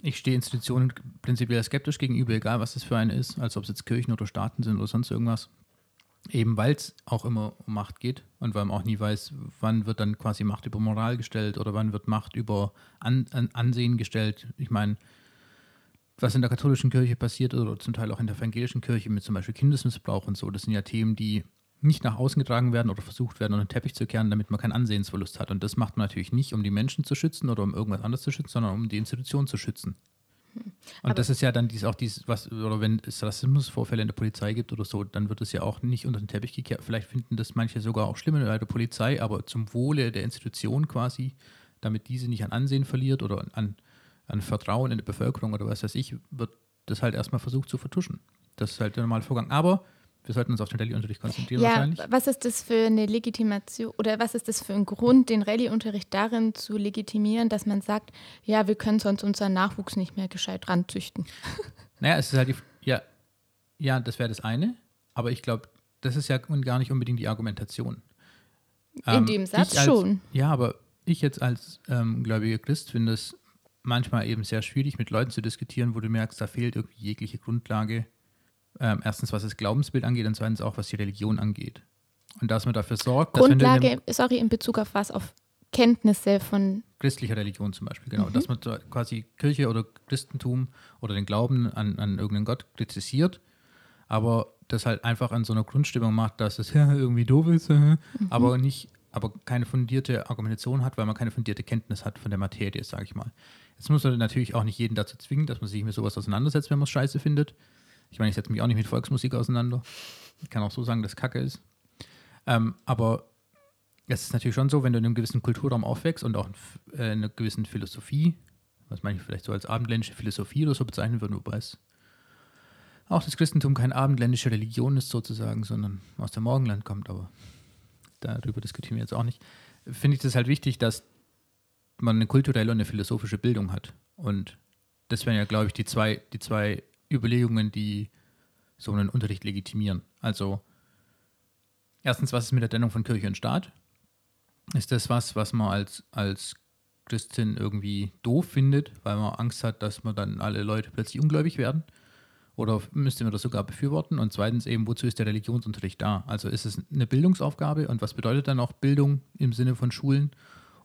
ich stehe Institutionen prinzipiell skeptisch gegenüber, egal was das für eine ist, als ob es jetzt Kirchen oder Staaten sind oder sonst irgendwas. Eben weil es auch immer um Macht geht und weil man auch nie weiß, wann wird dann quasi Macht über Moral gestellt oder wann wird Macht über An An Ansehen gestellt. Ich meine, was in der katholischen Kirche passiert oder zum Teil auch in der evangelischen Kirche mit zum Beispiel Kindesmissbrauch und so, das sind ja Themen, die nicht nach außen getragen werden oder versucht werden, unter den Teppich zu kehren, damit man keinen Ansehensverlust hat. Und das macht man natürlich nicht, um die Menschen zu schützen oder um irgendwas anderes zu schützen, sondern um die Institution zu schützen. Und Aber- das ist ja dann dies, auch dieses, was, oder wenn es Rassismusvorfälle in der Polizei gibt oder so, dann wird es ja auch nicht unter den Teppich gekehrt. Vielleicht finden das manche sogar auch schlimmer bei der Polizei, aber zum Wohle der Institution quasi, damit diese nicht an Ansehen verliert oder an, an Vertrauen in der Bevölkerung oder was weiß ich, wird das halt erstmal versucht zu vertuschen. Das ist halt der normale Vorgang. Aber wir sollten uns auf den Rallye-Unterricht konzentrieren Ja, wahrscheinlich. was ist das für eine Legitimation oder was ist das für ein Grund, den Rallye-Unterricht darin zu legitimieren, dass man sagt, ja, wir können sonst unseren Nachwuchs nicht mehr gescheit ranzüchten? [LAUGHS] Naja, es ist halt die, ja, ja, das wäre das eine, aber ich glaube, das ist ja gar nicht unbedingt die Argumentation. In Ähm, dem Satz als, schon. Ja, aber ich jetzt als ähm, gläubiger Christ finde es manchmal eben sehr schwierig, mit Leuten zu diskutieren, wo du merkst, da fehlt irgendwie jegliche Grundlage. Ähm, erstens, was das Glaubensbild angeht und zweitens auch, was die Religion angeht. Und dass man dafür sorgt, dass wenn du Grundlage, sorry, in Bezug auf was? Auf Kenntnisse von, christlicher Religion zum Beispiel, genau. Mhm. Dass man quasi Kirche oder Christentum oder den Glauben an, an irgendeinen Gott kritisiert, aber das halt einfach an so einer Grundstimmung macht, dass es ja, [LAUGHS] irgendwie doof ist, [LAUGHS] Mhm. aber nicht, aber keine fundierte Argumentation hat, weil man keine fundierte Kenntnis hat von der Materie, sage ich mal. Jetzt muss man natürlich auch nicht jeden dazu zwingen, dass man sich mit sowas auseinandersetzt, wenn man es scheiße findet. Ich meine, ich setze mich auch nicht mit Volksmusik auseinander. Ich kann auch so sagen, dass Kacke ist. Ähm, aber es ist natürlich schon so, wenn du in einem gewissen Kulturraum aufwächst und auch in äh, einer gewissen Philosophie, was manche vielleicht so als abendländische Philosophie oder so bezeichnen würden, wobei es auch das Christentum keine abendländische Religion ist sozusagen, sondern aus dem Morgenland kommt, aber darüber diskutieren wir jetzt auch nicht, finde ich das halt wichtig, dass man eine kulturelle und eine philosophische Bildung hat. Und das wären ja, glaube ich, die zwei, die zwei Überlegungen, die so einen Unterricht legitimieren. Also erstens, was ist mit der Trennung von Kirche und Staat? Ist das was, was man als, als Christin irgendwie doof findet, weil man Angst hat, dass man dann alle Leute plötzlich ungläubig werden? Oder müsste man das sogar befürworten? Und zweitens eben, wozu ist der Religionsunterricht da? Also ist es eine Bildungsaufgabe und was bedeutet dann auch Bildung im Sinne von Schulen?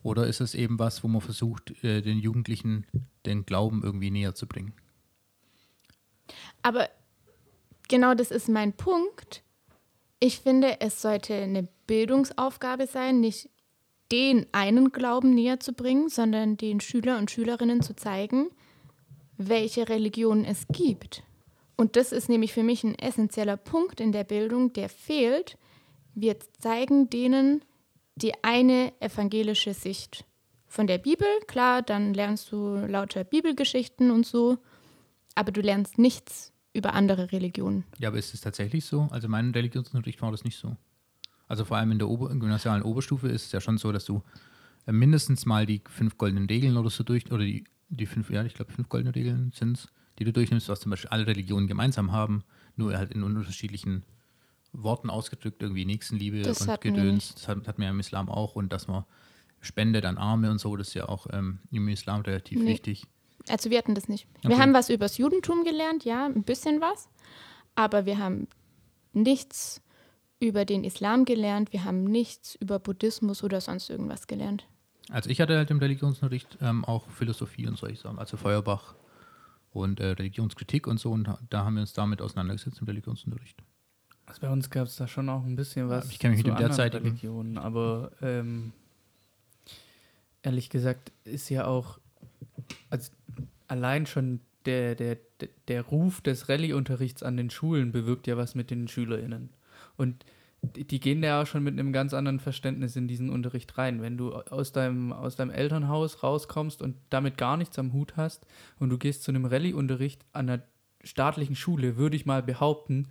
Oder ist es eben was, wo man versucht, äh, den Jugendlichen den Glauben irgendwie näher zu bringen? Aber genau das ist mein Punkt. Ich finde, es sollte eine Bildungsaufgabe sein, nicht den einen Glauben näher zu bringen, sondern den Schüler und Schülerinnen zu zeigen, welche Religionen es gibt. Und das ist nämlich für mich ein essentieller Punkt in der Bildung, der fehlt. Wir zeigen denen die eine evangelische Sicht von der Bibel. Klar, dann lernst du lauter Bibelgeschichten und so, aber du lernst nichts über andere Religionen. Ja, aber ist es tatsächlich so? Also in meinem Religionsunterricht war das nicht so. Also vor allem in der Ober gymnasialen Oberstufe ist es ja schon so, dass du äh, mindestens mal die fünf goldenen Regeln oder so durch, oder die, die fünf, ja, ich glaube fünf goldene Regeln sind es, die du durchnimmst, was zum Beispiel alle Religionen gemeinsam haben, nur halt in unterschiedlichen Worten ausgedrückt, irgendwie Nächstenliebe Das und Gedöns. Das hat, hat man ja im Islam auch und dass man spendet an Arme und so, das ist ja auch ähm, im Islam relativ Nee. wichtig. Also wir hatten das nicht. Wir Okay. haben was übers Judentum gelernt, ja, ein bisschen was, aber wir haben nichts über den Islam gelernt, wir haben nichts über Buddhismus oder sonst irgendwas gelernt. Also ich hatte halt im Religionsunterricht ähm, auch Philosophie und solche Sachen, also Feuerbach und äh, Religionskritik und so und da- haben wir uns damit auseinandergesetzt im Religionsunterricht. Also bei uns gab es da schon auch ein bisschen was ich kenn mich mit anderen derzeitigen- Religionen, aber ähm, ehrlich gesagt ist ja auch, also allein schon der, der, der- Ruf des Rallye-Unterrichts an den Schulen bewirkt ja was mit den SchülerInnen. Und die, gehen ja auch schon mit einem ganz anderen Verständnis in diesen Unterricht rein. Wenn du aus deinem, aus deinem Elternhaus rauskommst und damit gar nichts am Hut hast und du gehst zu einem Rallye-Unterricht an einer staatlichen Schule, würde ich mal behaupten,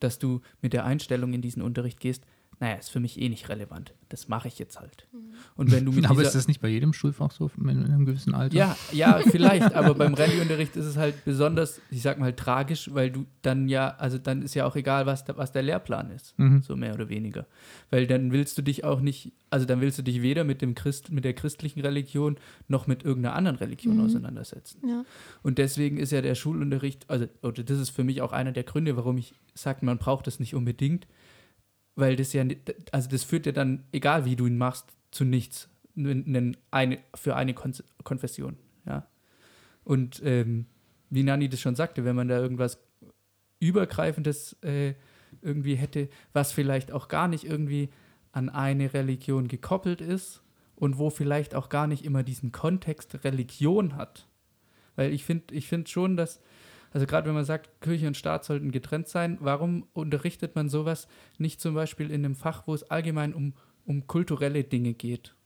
dass du mit der Einstellung in diesen Unterricht gehst, naja, ist für mich eh nicht relevant. Das mache ich jetzt halt. Und wenn du [LAUGHS] mit aber ist das nicht bei jedem Schulfach so in einem gewissen Alter? ja, ja, [LAUGHS] vielleicht, aber beim Rallye-Unterricht ist es halt besonders, ich sag mal, tragisch, weil du dann ja, also dann ist ja auch egal, was, der- was der Lehrplan ist, Mhm. so mehr oder weniger. Weil dann willst du dich auch nicht, also dann willst du dich weder mit dem Christ, mit der christlichen Religion noch mit irgendeiner anderen Religion Mhm. auseinandersetzen. Ja. Und deswegen ist ja der Schulunterricht, also oder das ist für mich auch einer der Gründe, warum ich sage, man braucht das nicht unbedingt, weil das ja, also das führt ja dann, egal wie du ihn machst, zu nichts für eine Kon Konfession, ja. Und ähm, wie Nani das schon sagte, wenn man da irgendwas Übergreifendes äh, irgendwie hätte, was vielleicht auch gar nicht irgendwie an eine Religion gekoppelt ist und wo vielleicht auch gar nicht immer diesen Kontext Religion hat. Weil ich finde ich find schon, dass, also gerade wenn man sagt, Kirche und Staat sollten getrennt sein, warum unterrichtet man sowas nicht zum Beispiel in einem Fach, wo es allgemein um, um kulturelle Dinge geht?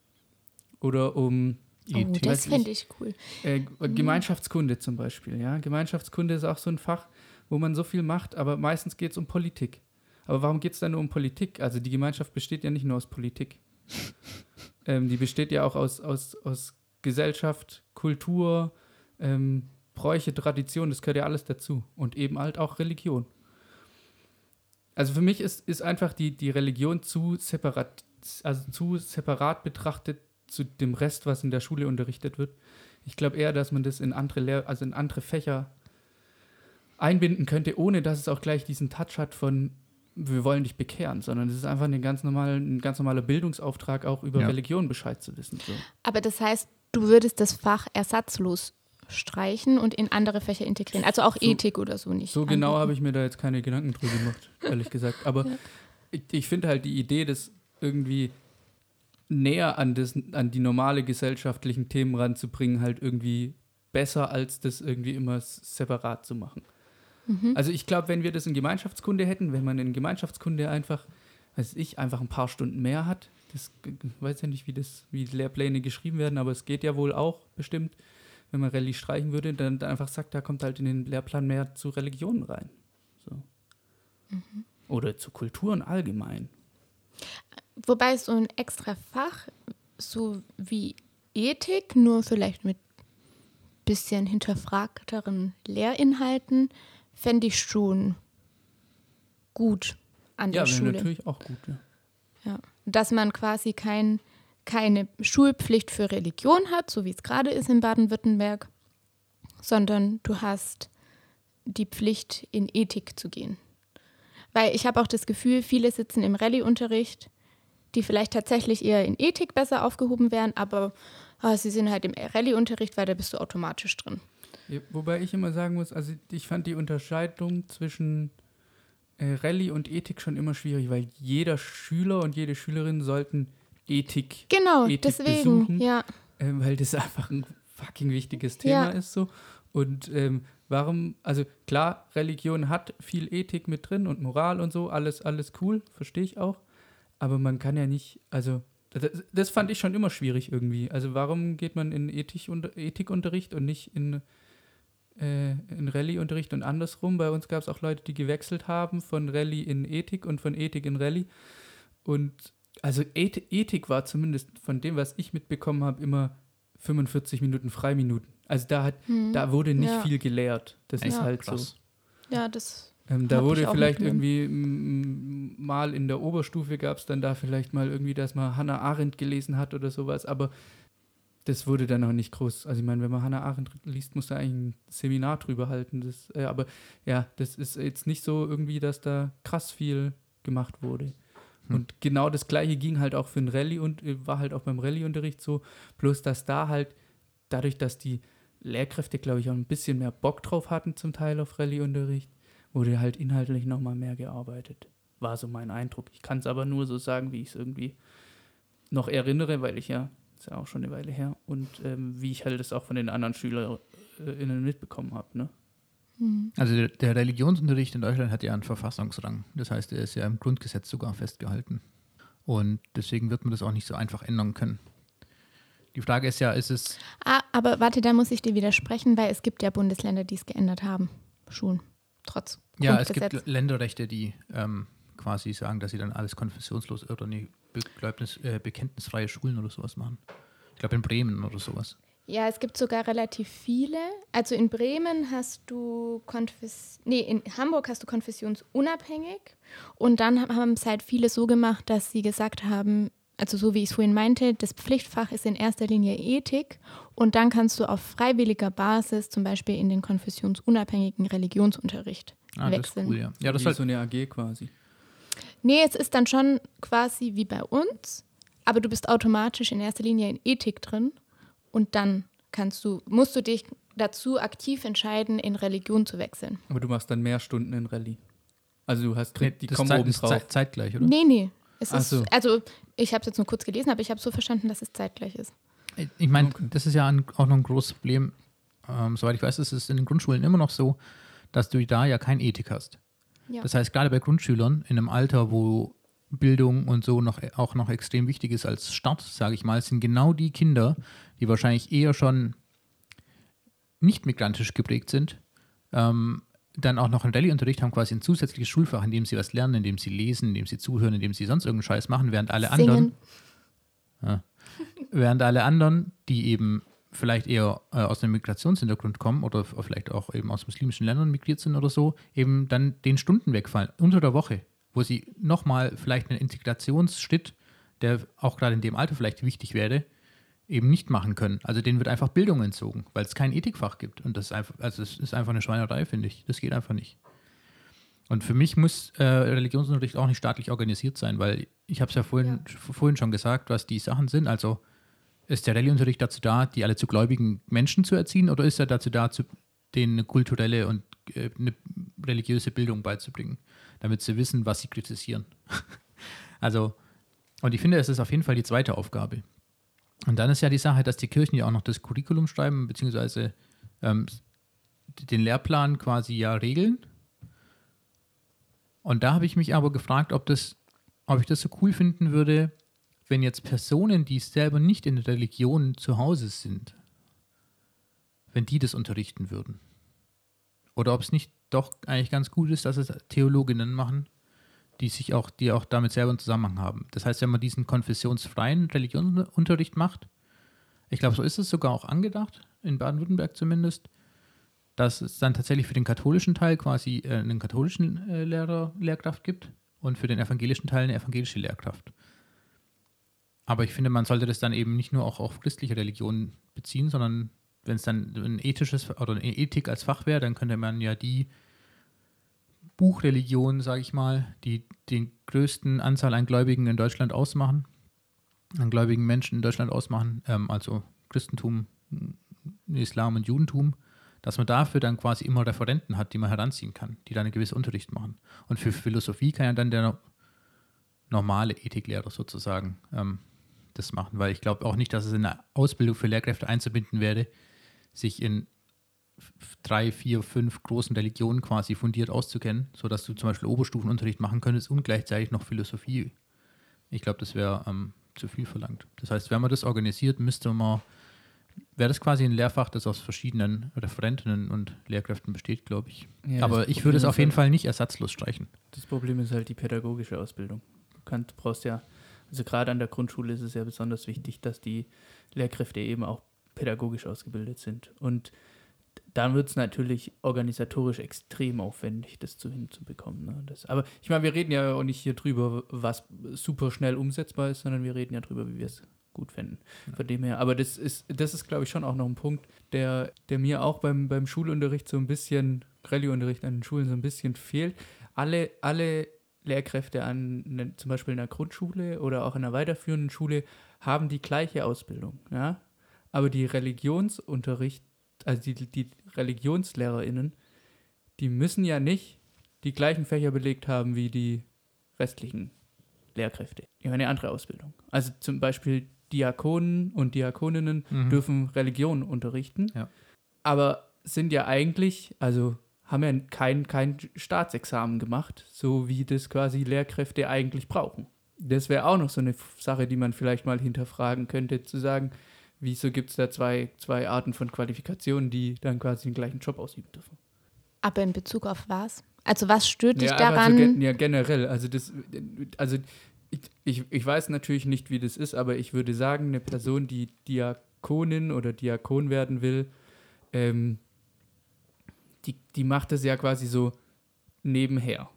Oder um Oh, das fände ich cool. äh, Gemeinschaftskunde zum Beispiel, ja. Gemeinschaftskunde ist auch so ein Fach, wo man so viel macht, aber meistens geht es um Politik. Aber warum geht es dann nur um Politik? Also die Gemeinschaft besteht ja nicht nur aus Politik. [LAUGHS] ähm, die besteht ja auch aus, aus, aus Gesellschaft, Kultur, ähm, Bräuche, Tradition, das gehört ja alles dazu. Und eben halt auch Religion. Also für mich ist, ist einfach die, die Religion zu separat, also zu separat betrachtet zu dem Rest, was in der Schule unterrichtet wird. Ich glaube eher, dass man das in andere Lehr also in andere Fächer einbinden könnte, ohne dass es auch gleich diesen Touch hat von wir wollen dich bekehren, sondern es ist einfach ein ganz, normal, ein ganz normaler Bildungsauftrag, auch über Ja. Religion Bescheid zu wissen. So. Aber das heißt, du würdest das Fach ersatzlos streichen und in andere Fächer integrieren. Also auch So- Ethik oder so nicht. So genau anbieten. habe ich mir da jetzt keine Gedanken drüber gemacht, ehrlich gesagt. Aber Ja. ich, ich finde halt die Idee, das irgendwie näher an, das, an die normale gesellschaftlichen Themen ranzubringen, halt irgendwie besser, als das irgendwie immer separat zu machen. Mhm. Also ich glaube, wenn wir das in Gemeinschaftskunde hätten, wenn man in Gemeinschaftskunde einfach, weiß ich, einfach ein paar Stunden mehr hat, das g- weiß ja nicht, wie das, wie die Lehrpläne geschrieben werden, aber es geht ja wohl auch bestimmt, wenn man Rallye streichen würde, dann, dann einfach sagt, da kommt halt in den Lehrplan mehr zu Religionen rein. So. Oder zu Kulturen allgemein. Wobei so ein extra Fach, so wie Ethik, nur vielleicht mit bisschen hinterfragteren Lehrinhalten, fände ich schon gut an der Ja, wäre Schule. natürlich auch gut. Ja. Ja. Dass man quasi kein, keine Schulpflicht für Religion hat, so wie es gerade ist in Baden-Württemberg, sondern du hast die Pflicht, in Ethik zu gehen. Weil ich habe auch das Gefühl, viele sitzen im Rallye-Unterricht, die vielleicht tatsächlich eher in Ethik besser aufgehoben wären, aber ah, sie sind halt im Rallye-Unterricht, weil da bist du automatisch drin. Ja, Wobei ich immer sagen muss, also ich fand die Unterscheidung zwischen äh, Rallye und Ethik schon immer schwierig, weil jeder Schüler und jede Schülerin sollten Ethik, Genau, Ethik deswegen, besuchen. ja. ähm, weil das [LAUGHS] einfach ein fucking wichtiges Thema Ja. ist so. Und ähm, Warum, also klar, Religion hat viel Ethik mit drin und Moral und so, alles, alles cool, verstehe ich auch. Aber man kann ja nicht, also das, das fand ich schon immer schwierig irgendwie. Also warum geht man in Ethik Ethikunterricht und nicht in, äh, in Rallye-Unterricht und andersrum? Bei uns gab es auch Leute, die gewechselt haben von Rallye in Ethik und von Ethik in Rallye. Und also Ethik war zumindest von dem, was ich mitbekommen habe, immer 45 Minuten Freiminuten. Also da hat, hm. da wurde nicht ja. viel gelehrt. Das ja. ist halt Krass. so. Ja, das. Ähm, da wurde vielleicht irgendwie mal in der Oberstufe gab es dann da vielleicht mal irgendwie, dass man Hannah Arendt gelesen hat oder sowas, aber das wurde dann auch nicht groß. Also ich meine, wenn man Hannah Arendt liest, muss da eigentlich ein Seminar drüber halten. Das, äh, aber ja, das ist jetzt nicht so irgendwie, dass da krass viel gemacht wurde. Hm. Und genau das gleiche ging halt auch für ein Rallye und äh, war halt auch beim Rallye-Unterricht so. Bloß, dass da halt, dadurch, dass die Lehrkräfte, glaube ich, auch ein bisschen mehr Bock drauf hatten, zum Teil auf Rallye-Unterricht, wurde halt inhaltlich nochmal mehr gearbeitet. War so mein Eindruck. Ich kann es aber nur so sagen, wie ich es irgendwie noch erinnere, weil ich ja, ist ja auch schon eine Weile her, und ähm, wie ich halt das auch von den anderen SchülerInnen mitbekommen habe, ne? Mhm. Also der, der, Religionsunterricht in Deutschland hat ja einen Verfassungsrang. Das heißt, er ist ja im Grundgesetz sogar festgehalten. Und deswegen wird man das auch nicht so einfach ändern können. Die Frage ist ja, ist es. Ah, aber warte, da muss ich dir widersprechen, weil es gibt ja Bundesländer, die es geändert haben. Schon. Trotz. Ja, es gibt Länderrechte, die ähm, quasi sagen, dass sie dann alles konfessionslos oder nee, Begleubnis, äh, bekenntnisfreie Schulen oder sowas machen. Ich glaube in Bremen oder sowas. Ja, es gibt sogar relativ viele. Also in Bremen hast du Konfess nee, in Hamburg hast du konfessionsunabhängig und dann haben es halt viele so gemacht, dass sie gesagt haben, also so wie ich es vorhin meinte, das Pflichtfach ist in erster Linie Ethik und dann kannst du auf freiwilliger Basis zum Beispiel in den konfessionsunabhängigen Religionsunterricht ah, wechseln. Das ist cool, ja. Ja, das ist halt so eine AG quasi. Nee, es ist dann schon quasi wie bei uns, aber du bist automatisch in erster Linie in Ethik drin und dann kannst du, musst du dich dazu aktiv entscheiden, in Religion zu wechseln. Aber du machst dann mehr Stunden in Rallye. Also du hast die kommen Zeit, oben drauf. zeitgleich, oder? Nee, nee. Es ist, so. Also ich habe es jetzt nur kurz gelesen, aber ich habe so verstanden, dass es zeitgleich ist. Ich meine, okay. das ist ja ein, auch noch ein großes Problem. Ähm, soweit ich weiß, ist es in den Grundschulen immer noch so, dass du da ja kein Ethik hast. Ja. Das heißt, gerade bei Grundschülern in einem Alter, wo Bildung und so noch, auch noch extrem wichtig ist als Start, sage ich mal, sind genau die Kinder, die wahrscheinlich eher schon nicht migrantisch geprägt sind, ähm, dann auch noch einen Rallye-Unterricht haben, quasi ein zusätzliches Schulfach, in dem sie was lernen, in dem sie lesen, in dem sie zuhören, in dem sie sonst irgendeinen Scheiß machen, während alle Singen. anderen, ja, während alle anderen, die eben vielleicht eher äh, aus einem Migrationshintergrund kommen oder vielleicht auch eben aus muslimischen Ländern migriert sind oder so, eben dann den Stunden wegfallen, unter der Woche, wo sie nochmal vielleicht einen Integrationsschritt, der auch gerade in dem Alter vielleicht wichtig wäre, eben nicht machen können. Also denen wird einfach Bildung entzogen, weil es kein Ethikfach gibt. Und das ist einfach, also es ist einfach eine Schweinerei, finde ich. Das geht einfach nicht. Und für mich muss äh, Religionsunterricht auch nicht staatlich organisiert sein, weil ich habe es ja vorhin, ja. vorhin schon gesagt, was die Sachen sind. Also ist der Religionsunterricht dazu da, die alle zu gläubigen Menschen zu erziehen, oder ist er dazu da, zu, denen eine kulturelle und äh, eine religiöse Bildung beizubringen, damit sie wissen, was sie kritisieren? [LAUGHS] also, und ich finde, es ist auf jeden Fall die zweite Aufgabe. Und dann ist ja die Sache, dass die Kirchen ja auch noch das Curriculum schreiben, beziehungsweise ähm, den Lehrplan quasi ja regeln. Und da habe ich mich aber gefragt, ob, das, ob ich das so cool finden würde, wenn jetzt Personen, die selber nicht in der Religion zu Hause sind, wenn die das unterrichten würden. Oder ob es nicht doch eigentlich ganz gut ist, dass es Theologinnen machen, die sich auch, die auch damit selber einen Zusammenhang haben. Das heißt, wenn man diesen konfessionsfreien Religionsunterricht macht, ich glaube, so ist es sogar auch angedacht, in Baden-Württemberg zumindest, dass es dann tatsächlich für den katholischen Teil quasi äh, einen katholischen äh, Lehrer, Lehrkraft gibt und für den evangelischen Teil eine evangelische Lehrkraft. Aber ich finde, man sollte das dann eben nicht nur auch auf christliche Religionen beziehen, sondern wenn es dann ein ethisches oder eine Ethik als Fach wäre, dann könnte man ja die Buchreligionen, sage ich mal, die den größten Anzahl an Gläubigen in Deutschland ausmachen, an gläubigen Menschen in Deutschland ausmachen, ähm, also Christentum, Islam und Judentum, dass man dafür dann quasi immer Referenten hat, die man heranziehen kann, die dann einen gewissen Unterricht machen. Und für Philosophie kann ja dann der normale Ethiklehrer sozusagen ähm, das machen, weil ich glaube auch nicht, dass es in der Ausbildung für Lehrkräfte einzubinden wäre, sich in drei, vier, fünf großen Religionen quasi fundiert auszukennen, sodass du zum Beispiel Oberstufenunterricht machen könntest und gleichzeitig noch Philosophie. Ich glaube, das wäre ähm, zu viel verlangt. Das heißt, wenn man das organisiert, müsste man, wäre das quasi ein Lehrfach, das aus verschiedenen Referentinnen und Lehrkräften besteht, glaube ich. Ja, Aber ich würde es auf jeden halt- Fall nicht ersatzlos streichen. Das Problem ist halt die pädagogische Ausbildung. Du, kannst, du brauchst ja, also gerade an der Grundschule ist es ja besonders wichtig, dass die Lehrkräfte eben auch pädagogisch ausgebildet sind. Und dann wird es natürlich organisatorisch extrem aufwendig, das zu hinzubekommen. Ne? Das, aber ich meine, wir reden ja auch nicht hier drüber, was super schnell umsetzbar ist, sondern wir reden ja drüber, wie wir es gut fänden. Von dem her, aber das ist, das ist, glaube ich, schon auch noch ein Punkt, der, der mir auch beim, beim Schulunterricht so ein bisschen, Rallye-Unterricht an den Schulen so ein bisschen fehlt. Alle, alle Lehrkräfte an ne, zum Beispiel in der Grundschule oder auch in einer weiterführenden Schule haben die gleiche Ausbildung, ja. Aber die Religionsunterricht, also die, die ReligionslehrerInnen, die müssen ja nicht die gleichen Fächer belegt haben wie die restlichen Lehrkräfte. Die haben eine andere Ausbildung. Also zum Beispiel Diakonen und Diakoninnen Mhm. dürfen Religion unterrichten, Ja. aber sind ja eigentlich, also haben ja kein, kein Staatsexamen gemacht, so wie das quasi Lehrkräfte eigentlich brauchen. Das wäre auch noch so eine Sache, die man vielleicht mal hinterfragen könnte, zu sagen, wieso gibt es da zwei, zwei Arten von Qualifikationen, die dann quasi den gleichen Job ausüben dürfen. Aber in Bezug auf was? Also was stört dich Ja, daran? So gen ja, generell. Also, das, also ich, ich, ich weiß natürlich nicht, wie das ist, aber ich würde sagen, eine Person, die Diakonin oder Diakon werden will, ähm, die, die macht das ja quasi so nebenher.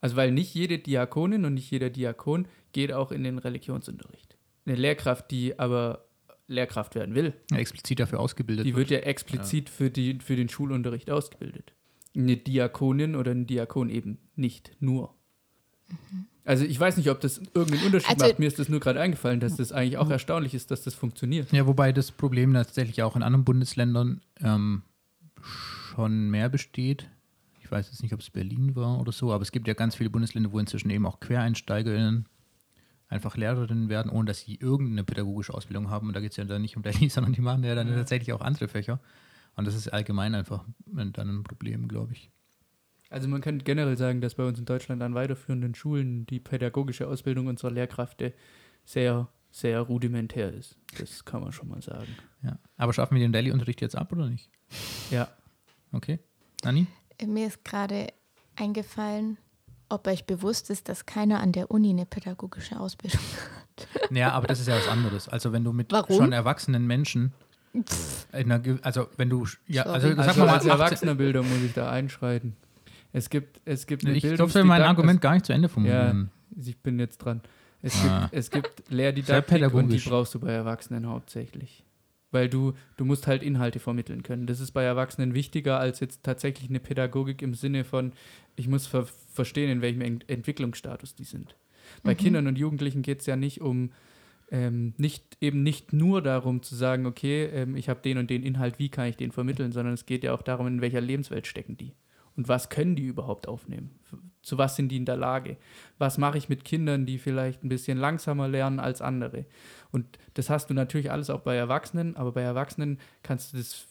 Also, weil nicht jede Diakonin und nicht jeder Diakon geht auch in den Religionsunterricht. Eine Lehrkraft, die aber Lehrkraft werden will, Ja, explizit dafür ausgebildet die wird ja explizit für, die, für den Schulunterricht ausgebildet. Eine Diakonin oder ein Diakon eben nicht nur. Also ich weiß nicht, ob das irgendeinen Unterschied Also- macht. Mir ist das nur gerade eingefallen, dass das eigentlich auch erstaunlich ist, dass das funktioniert. Ja, wobei das Problem tatsächlich auch in anderen Bundesländern ähm, schon mehr besteht. Ich weiß jetzt nicht, ob es Berlin war oder so, aber es gibt ja ganz viele Bundesländer, wo inzwischen eben auch QuereinsteigerInnen einfach Lehrerinnen werden, ohne dass sie irgendeine pädagogische Ausbildung haben. Und da geht es ja dann nicht um Berlin, [LAUGHS] sondern die machen ja dann tatsächlich auch andere Fächer. Und das ist allgemein einfach dann ein Problem, glaube ich. Also man könnte generell sagen, dass bei uns in Deutschland an weiterführenden Schulen die pädagogische Ausbildung unserer Lehrkräfte sehr, sehr rudimentär ist. Das kann man schon mal sagen. Ja. Aber schaffen wir den Daily-Unterricht jetzt ab oder nicht? Ja. Okay. Nani? Mir ist gerade eingefallen, ob euch bewusst ist, dass keiner an der Uni eine pädagogische Ausbildung [LAUGHS] hat. Naja, aber das ist ja was anderes. Also wenn du mit Warum? schon erwachsenen Menschen, in einer, also wenn du, ja, also, Sorry. sag Also mal, als 18 Erwachsenerbildung muss ich da einschreiten. Es gibt, es gibt eine ich durfte mein Argument gar nicht zu Ende Ja, formulieren. ich bin jetzt dran. Es Ah. gibt, es gibt Sehr Lehrdidaktik und die brauchst du bei Erwachsenen hauptsächlich. Weil du, du musst halt Inhalte vermitteln können. Das ist bei Erwachsenen wichtiger als jetzt tatsächlich eine Pädagogik im Sinne von, ich muss ver verstehen, in welchem Ent Entwicklungsstatus die sind. Bei Kindern und Jugendlichen geht es ja nicht um, ähm, nicht, eben nicht nur darum zu sagen, okay, ähm, ich habe den und den Inhalt, wie kann ich den vermitteln, sondern es geht ja auch darum, in welcher Lebenswelt stecken die. Und was können die überhaupt aufnehmen? Zu was sind die in der Lage? Was mache ich mit Kindern, die vielleicht ein bisschen langsamer lernen als andere? Und das hast du natürlich alles auch bei Erwachsenen, aber bei Erwachsenen kannst du das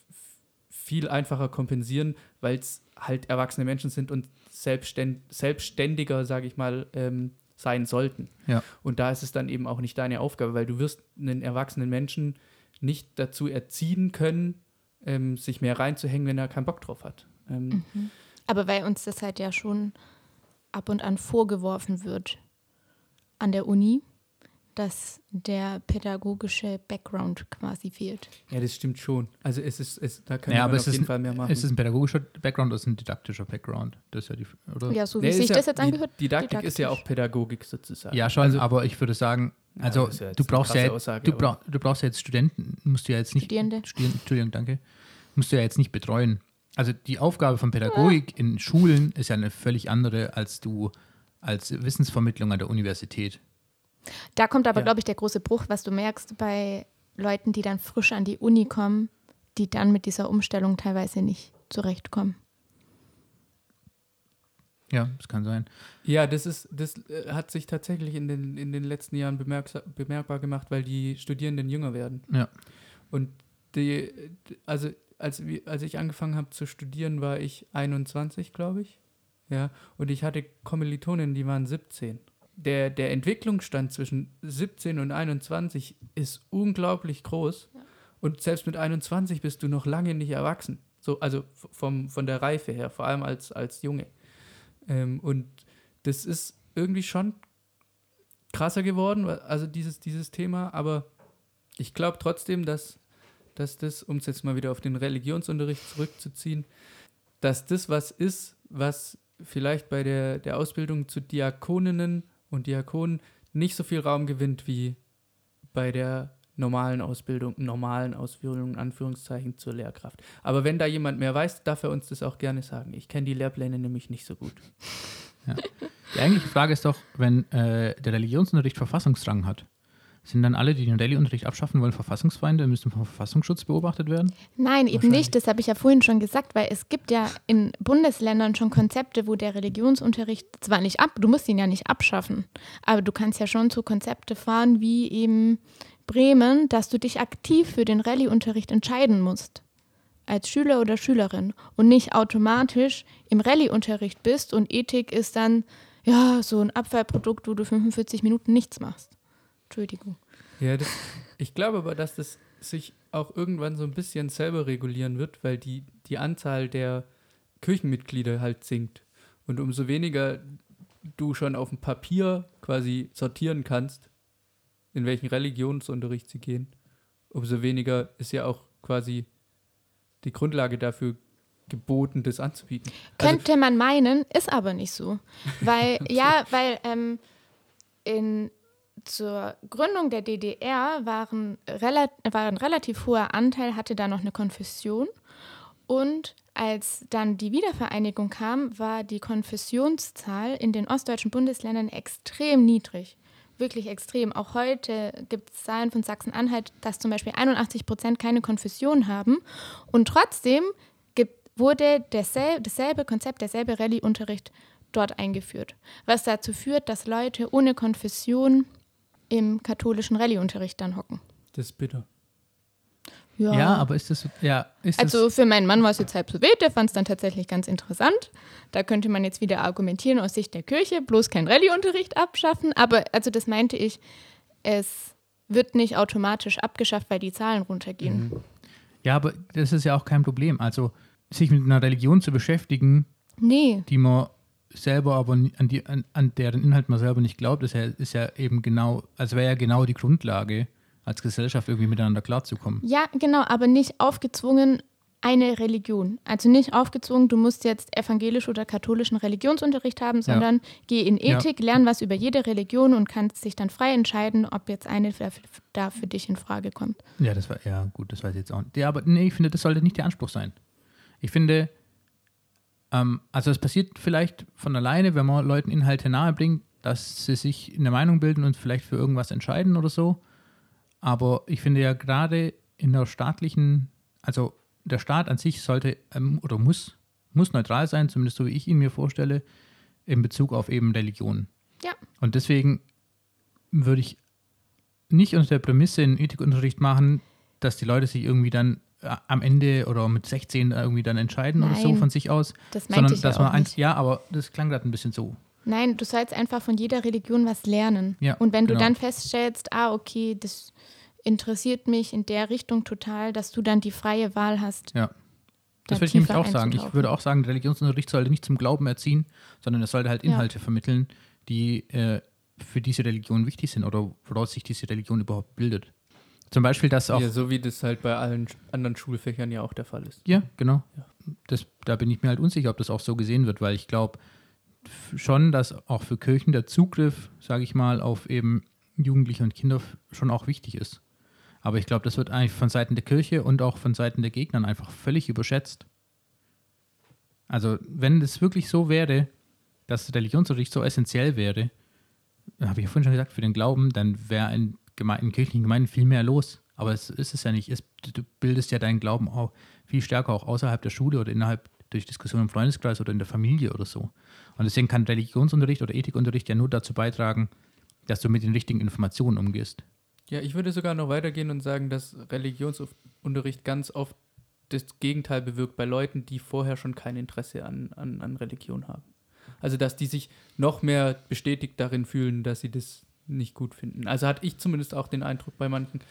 viel einfacher kompensieren, weil es halt erwachsene Menschen sind und selbstständ selbstständiger, sage ich mal, ähm, sein sollten. Ja. Und da ist es dann eben auch nicht deine Aufgabe, weil du wirst einen erwachsenen Menschen nicht dazu erziehen können, ähm, sich mehr reinzuhängen, wenn er keinen Bock drauf hat. Ähm, Aber weil uns das halt ja schon ab und an vorgeworfen wird an der Uni, dass der pädagogische Background quasi fehlt. Ja, das stimmt schon. Also es ist, es, da kann Ja, man aber auf jeden ein, Fall mehr machen. ist es ein pädagogischer Background oder ist es ein didaktischer Background? Das ist ja die, oder? Ja, so wie Nee, sich ja- das jetzt angehört. Didaktik ist ja didaktisch. auch Pädagogik sozusagen. Ja, schon, Also, aber ich würde sagen, also ja du brauchst ja, Aussage, du, brauch, du brauchst ja jetzt Studenten, musst du ja jetzt nicht Studierende. Studien- Entschuldigung, danke. Musst du ja jetzt nicht betreuen. Also die Aufgabe von Pädagogik in Schulen ist ja eine völlig andere als du als Wissensvermittlung an der Universität. Da kommt aber, Ja. glaube ich, der große Bruch, was du merkst bei Leuten, die dann frisch an die Uni kommen, die dann mit dieser Umstellung teilweise nicht zurechtkommen. Ja, das kann sein. Ja, das ist, das äh, hat sich tatsächlich in den, in den letzten Jahren bemerks bemerkbar gemacht, weil die Studierenden jünger werden. Ja. Und die, also als, als ich angefangen habe zu studieren, war ich 21, glaube ich. Ja, und ich hatte Kommilitonen, die waren 17. Der, der Entwicklungsstand zwischen 17 und 21 ist unglaublich groß. Und selbst mit 21 bist du noch lange nicht erwachsen. So, also vom, von der Reife her, vor allem als, als Junge. Ähm, und das ist irgendwie schon krasser geworden, also dieses, dieses Thema, aber ich glaube trotzdem, dass, dass das, um es jetzt mal wieder auf den Religionsunterricht zurückzuziehen, dass das was ist, was vielleicht bei der, der Ausbildung zu Diakoninnen und Diakonen nicht so viel Raum gewinnt wie bei der normalen Ausbildung, normalen Ausführung, in Anführungszeichen, zur Lehrkraft. Aber wenn da jemand mehr weiß, darf er uns das auch gerne sagen. Ich kenne die Lehrpläne nämlich nicht so gut. Die eigentliche Frage ist doch, wenn äh, der Religionsunterricht Verfassungsrang hat, sind dann alle, die den Rallye-Unterricht abschaffen wollen, Verfassungsfeinde, müssen vom Verfassungsschutz beobachtet werden? Nein, eben nicht. Das habe ich ja vorhin schon gesagt, weil es gibt ja in Bundesländern schon Konzepte, wo der Religionsunterricht zwar nicht ab, du musst ihn ja nicht abschaffen, aber du kannst ja schon so Konzepte fahren wie eben Bremen, dass du dich aktiv für den Rallye-Unterricht entscheiden musst. Als Schüler oder Schülerin und nicht automatisch im Rallye-Unterricht bist und Ethik ist dann ja so ein Abfallprodukt, wo du 45 Minuten nichts machst. Entschuldigung. Ja, das, ich glaube aber, dass das sich auch irgendwann so ein bisschen selber regulieren wird, weil die, die Anzahl der Kirchenmitglieder halt sinkt. Und umso weniger du schon auf dem Papier quasi sortieren kannst, in welchen Religionsunterricht sie gehen, umso weniger ist ja auch quasi die Grundlage dafür geboten, das anzubieten. Also, Könnte man meinen, ist aber nicht so. Weil, [LAUGHS] ja, weil ähm, in, zur Gründung der DDR waren rela war ein relativ hoher Anteil, hatte da noch eine Konfession. Und als dann die Wiedervereinigung kam, war die Konfessionszahl in den ostdeutschen Bundesländern extrem niedrig. Wirklich extrem. Auch heute gibt es Zahlen von Sachsen-Anhalt, dass zum Beispiel 81 Prozent keine Konfession haben. Und trotzdem wurde derselbe, dasselbe Konzept, derselbe Rallye-Unterricht dort eingeführt. Was dazu führt, dass Leute ohne Konfession im katholischen Rallye-Unterricht dann hocken. das ist bitter. Ja, aber ist das, ja, ist Also das, für meinen Mann war es jetzt halb so wild, der fand es dann tatsächlich ganz interessant. Da könnte man jetzt wieder argumentieren aus Sicht der Kirche, bloß kein Rallye-Unterricht abschaffen. Aber also das meinte ich, es wird nicht automatisch abgeschafft, weil die Zahlen runtergehen. ja, aber das ist ja auch kein Problem. Also, sich mit einer Religion zu beschäftigen, Nee, die man selber aber an, die, an, an deren Inhalt man selber nicht glaubt, ist ja, ist ja eben genau, also wäre ja genau die Grundlage, als Gesellschaft irgendwie miteinander klarzukommen. ja, genau, aber nicht aufgezwungen eine Religion. Also nicht aufgezwungen, du musst jetzt evangelisch oder katholischen Religionsunterricht haben, sondern geh in Ja. Ethik, lern was über jede Religion und kannst dich dann frei entscheiden, ob jetzt eine da- da für dich in Frage kommt. Ja, das war, ja, gut, das weiß ich jetzt auch nicht. Ja, aber nee, ich finde, das sollte nicht der Anspruch sein. Ich finde, ähm, also es passiert vielleicht von alleine, wenn man Leuten Inhalte nahebringt, dass sie sich eine Meinung bilden und vielleicht für irgendwas entscheiden oder so. Aber ich finde ja gerade in der staatlichen, also der Staat an sich sollte ähm, oder muss, muss neutral sein, zumindest so wie ich ihn mir vorstelle, in Bezug auf eben Religion. Ja. Und deswegen würde ich nicht unter der Prämisse einen Ethikunterricht machen, dass die Leute sich irgendwie dann am Ende oder mit 16 irgendwie dann entscheiden oder so Nein, von sich aus. Das meinte Sondern ich dass ja man auch eins, nicht. ja, aber das klang gerade ein bisschen so. Nein, du sollst einfach von jeder Religion was lernen. Ja, Und wenn du genau. dann feststellst, ah, okay, das interessiert mich in der Richtung total, dass du dann die freie Wahl hast. Ja. da Das würde ich nämlich auch sagen. Ich würde auch sagen, der Religionsunterricht sollte nicht zum Glauben erziehen, sondern er sollte halt Ja. Inhalte vermitteln, die äh, für diese Religion wichtig sind oder woraus sich diese Religion überhaupt bildet. Zum Beispiel, dass auch Ja, so wie das halt bei allen anderen Schulfächern ja auch der Fall ist. Ja, genau. Das, da bin ich mir halt unsicher, ob das auch so gesehen wird, weil ich glaube schon, dass auch für Kirchen der Zugriff, sage ich mal, auf eben Jugendliche und Kinder schon auch wichtig ist. Aber ich glaube, das wird eigentlich von Seiten der Kirche und auch von Seiten der Gegnern einfach völlig überschätzt. Also, wenn es wirklich so wäre, dass Religionsunterricht so essentiell wäre, habe ich ja vorhin schon gesagt, für den Glauben, dann wäre in, Geme in kirchlichen Gemeinden viel mehr los. Aber es ist es ja nicht. Es, du bildest ja deinen Glauben auch viel stärker auch außerhalb der Schule oder innerhalb durch Diskussionen im Freundeskreis oder in der Familie oder so. Und deswegen kann Religionsunterricht oder Ethikunterricht ja nur dazu beitragen, dass du mit den richtigen Informationen umgehst. Ja, ich würde sogar noch weitergehen und sagen, dass Religionsunterricht ganz oft das Gegenteil bewirkt bei Leuten, die vorher schon kein Interesse an, an, an Religion haben. Also, dass die sich noch mehr bestätigt darin fühlen, dass sie das nicht gut finden. Also hatte ich zumindest auch den Eindruck bei manchen,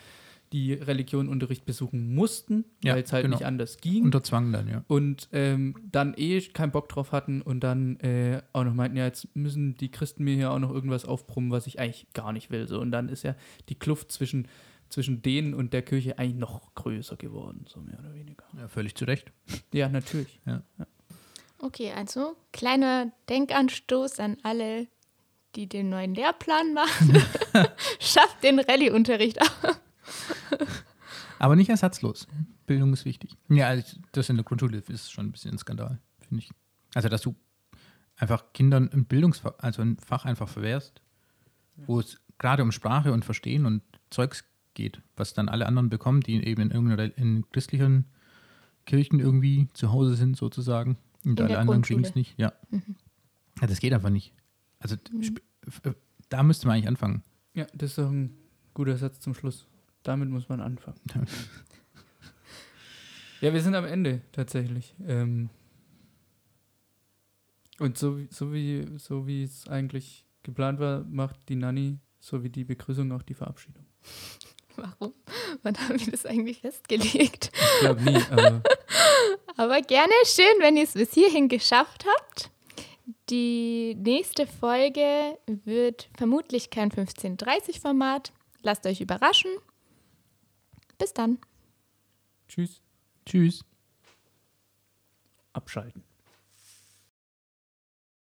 die Religionunterricht besuchen mussten, Ja, weil es halt genau. nicht anders ging. Unter Zwang dann, ja. und ähm, dann eh keinen Bock drauf hatten und dann äh, auch noch meinten, ja, jetzt müssen die Christen mir hier auch noch irgendwas aufbrummen, was ich eigentlich gar nicht will. So. Und dann ist ja die Kluft zwischen, zwischen denen und der Kirche eigentlich noch größer geworden, so mehr oder weniger. ja. Völlig zu Recht. Ja, natürlich. Okay, also kleiner Denkanstoß an alle, die den neuen Lehrplan machen. [LAUGHS] Schafft den Rallye-Unterricht ab. Aber nicht ersatzlos. Bildung ist wichtig. Ja, also das in der Grundschule ist schon ein bisschen ein Skandal, finde ich. Also, dass du einfach Kindern ein Bildungsfach, also ein Fach einfach verwehrst, wo es gerade um Sprache und Verstehen und Zeugs geht, was dann alle anderen bekommen, die eben in irgendeiner in christlichen Kirchen irgendwie zu Hause sind, sozusagen. Und In alle der anderen kriegen es nicht. Ja. ja. Das geht einfach nicht. Also, f- äh, da müsste man eigentlich anfangen. Ja, das ist doch ein guter Satz zum Schluss. Damit muss man anfangen. [LAUGHS] Ja, wir sind am Ende tatsächlich. Ähm und so, wie- so, wie, so wie es eigentlich geplant war, macht die Nanny so wie die Begrüßung auch die Verabschiedung. Warum? Wann haben wir das eigentlich festgelegt? Ich glaube nie, aber [LAUGHS] Aber gerne, schön, wenn ihr es bis hierhin geschafft habt. Die nächste Folge wird vermutlich kein 1530-Format. Lasst euch überraschen. Bis dann. tschüss, Tschüss. abschalten.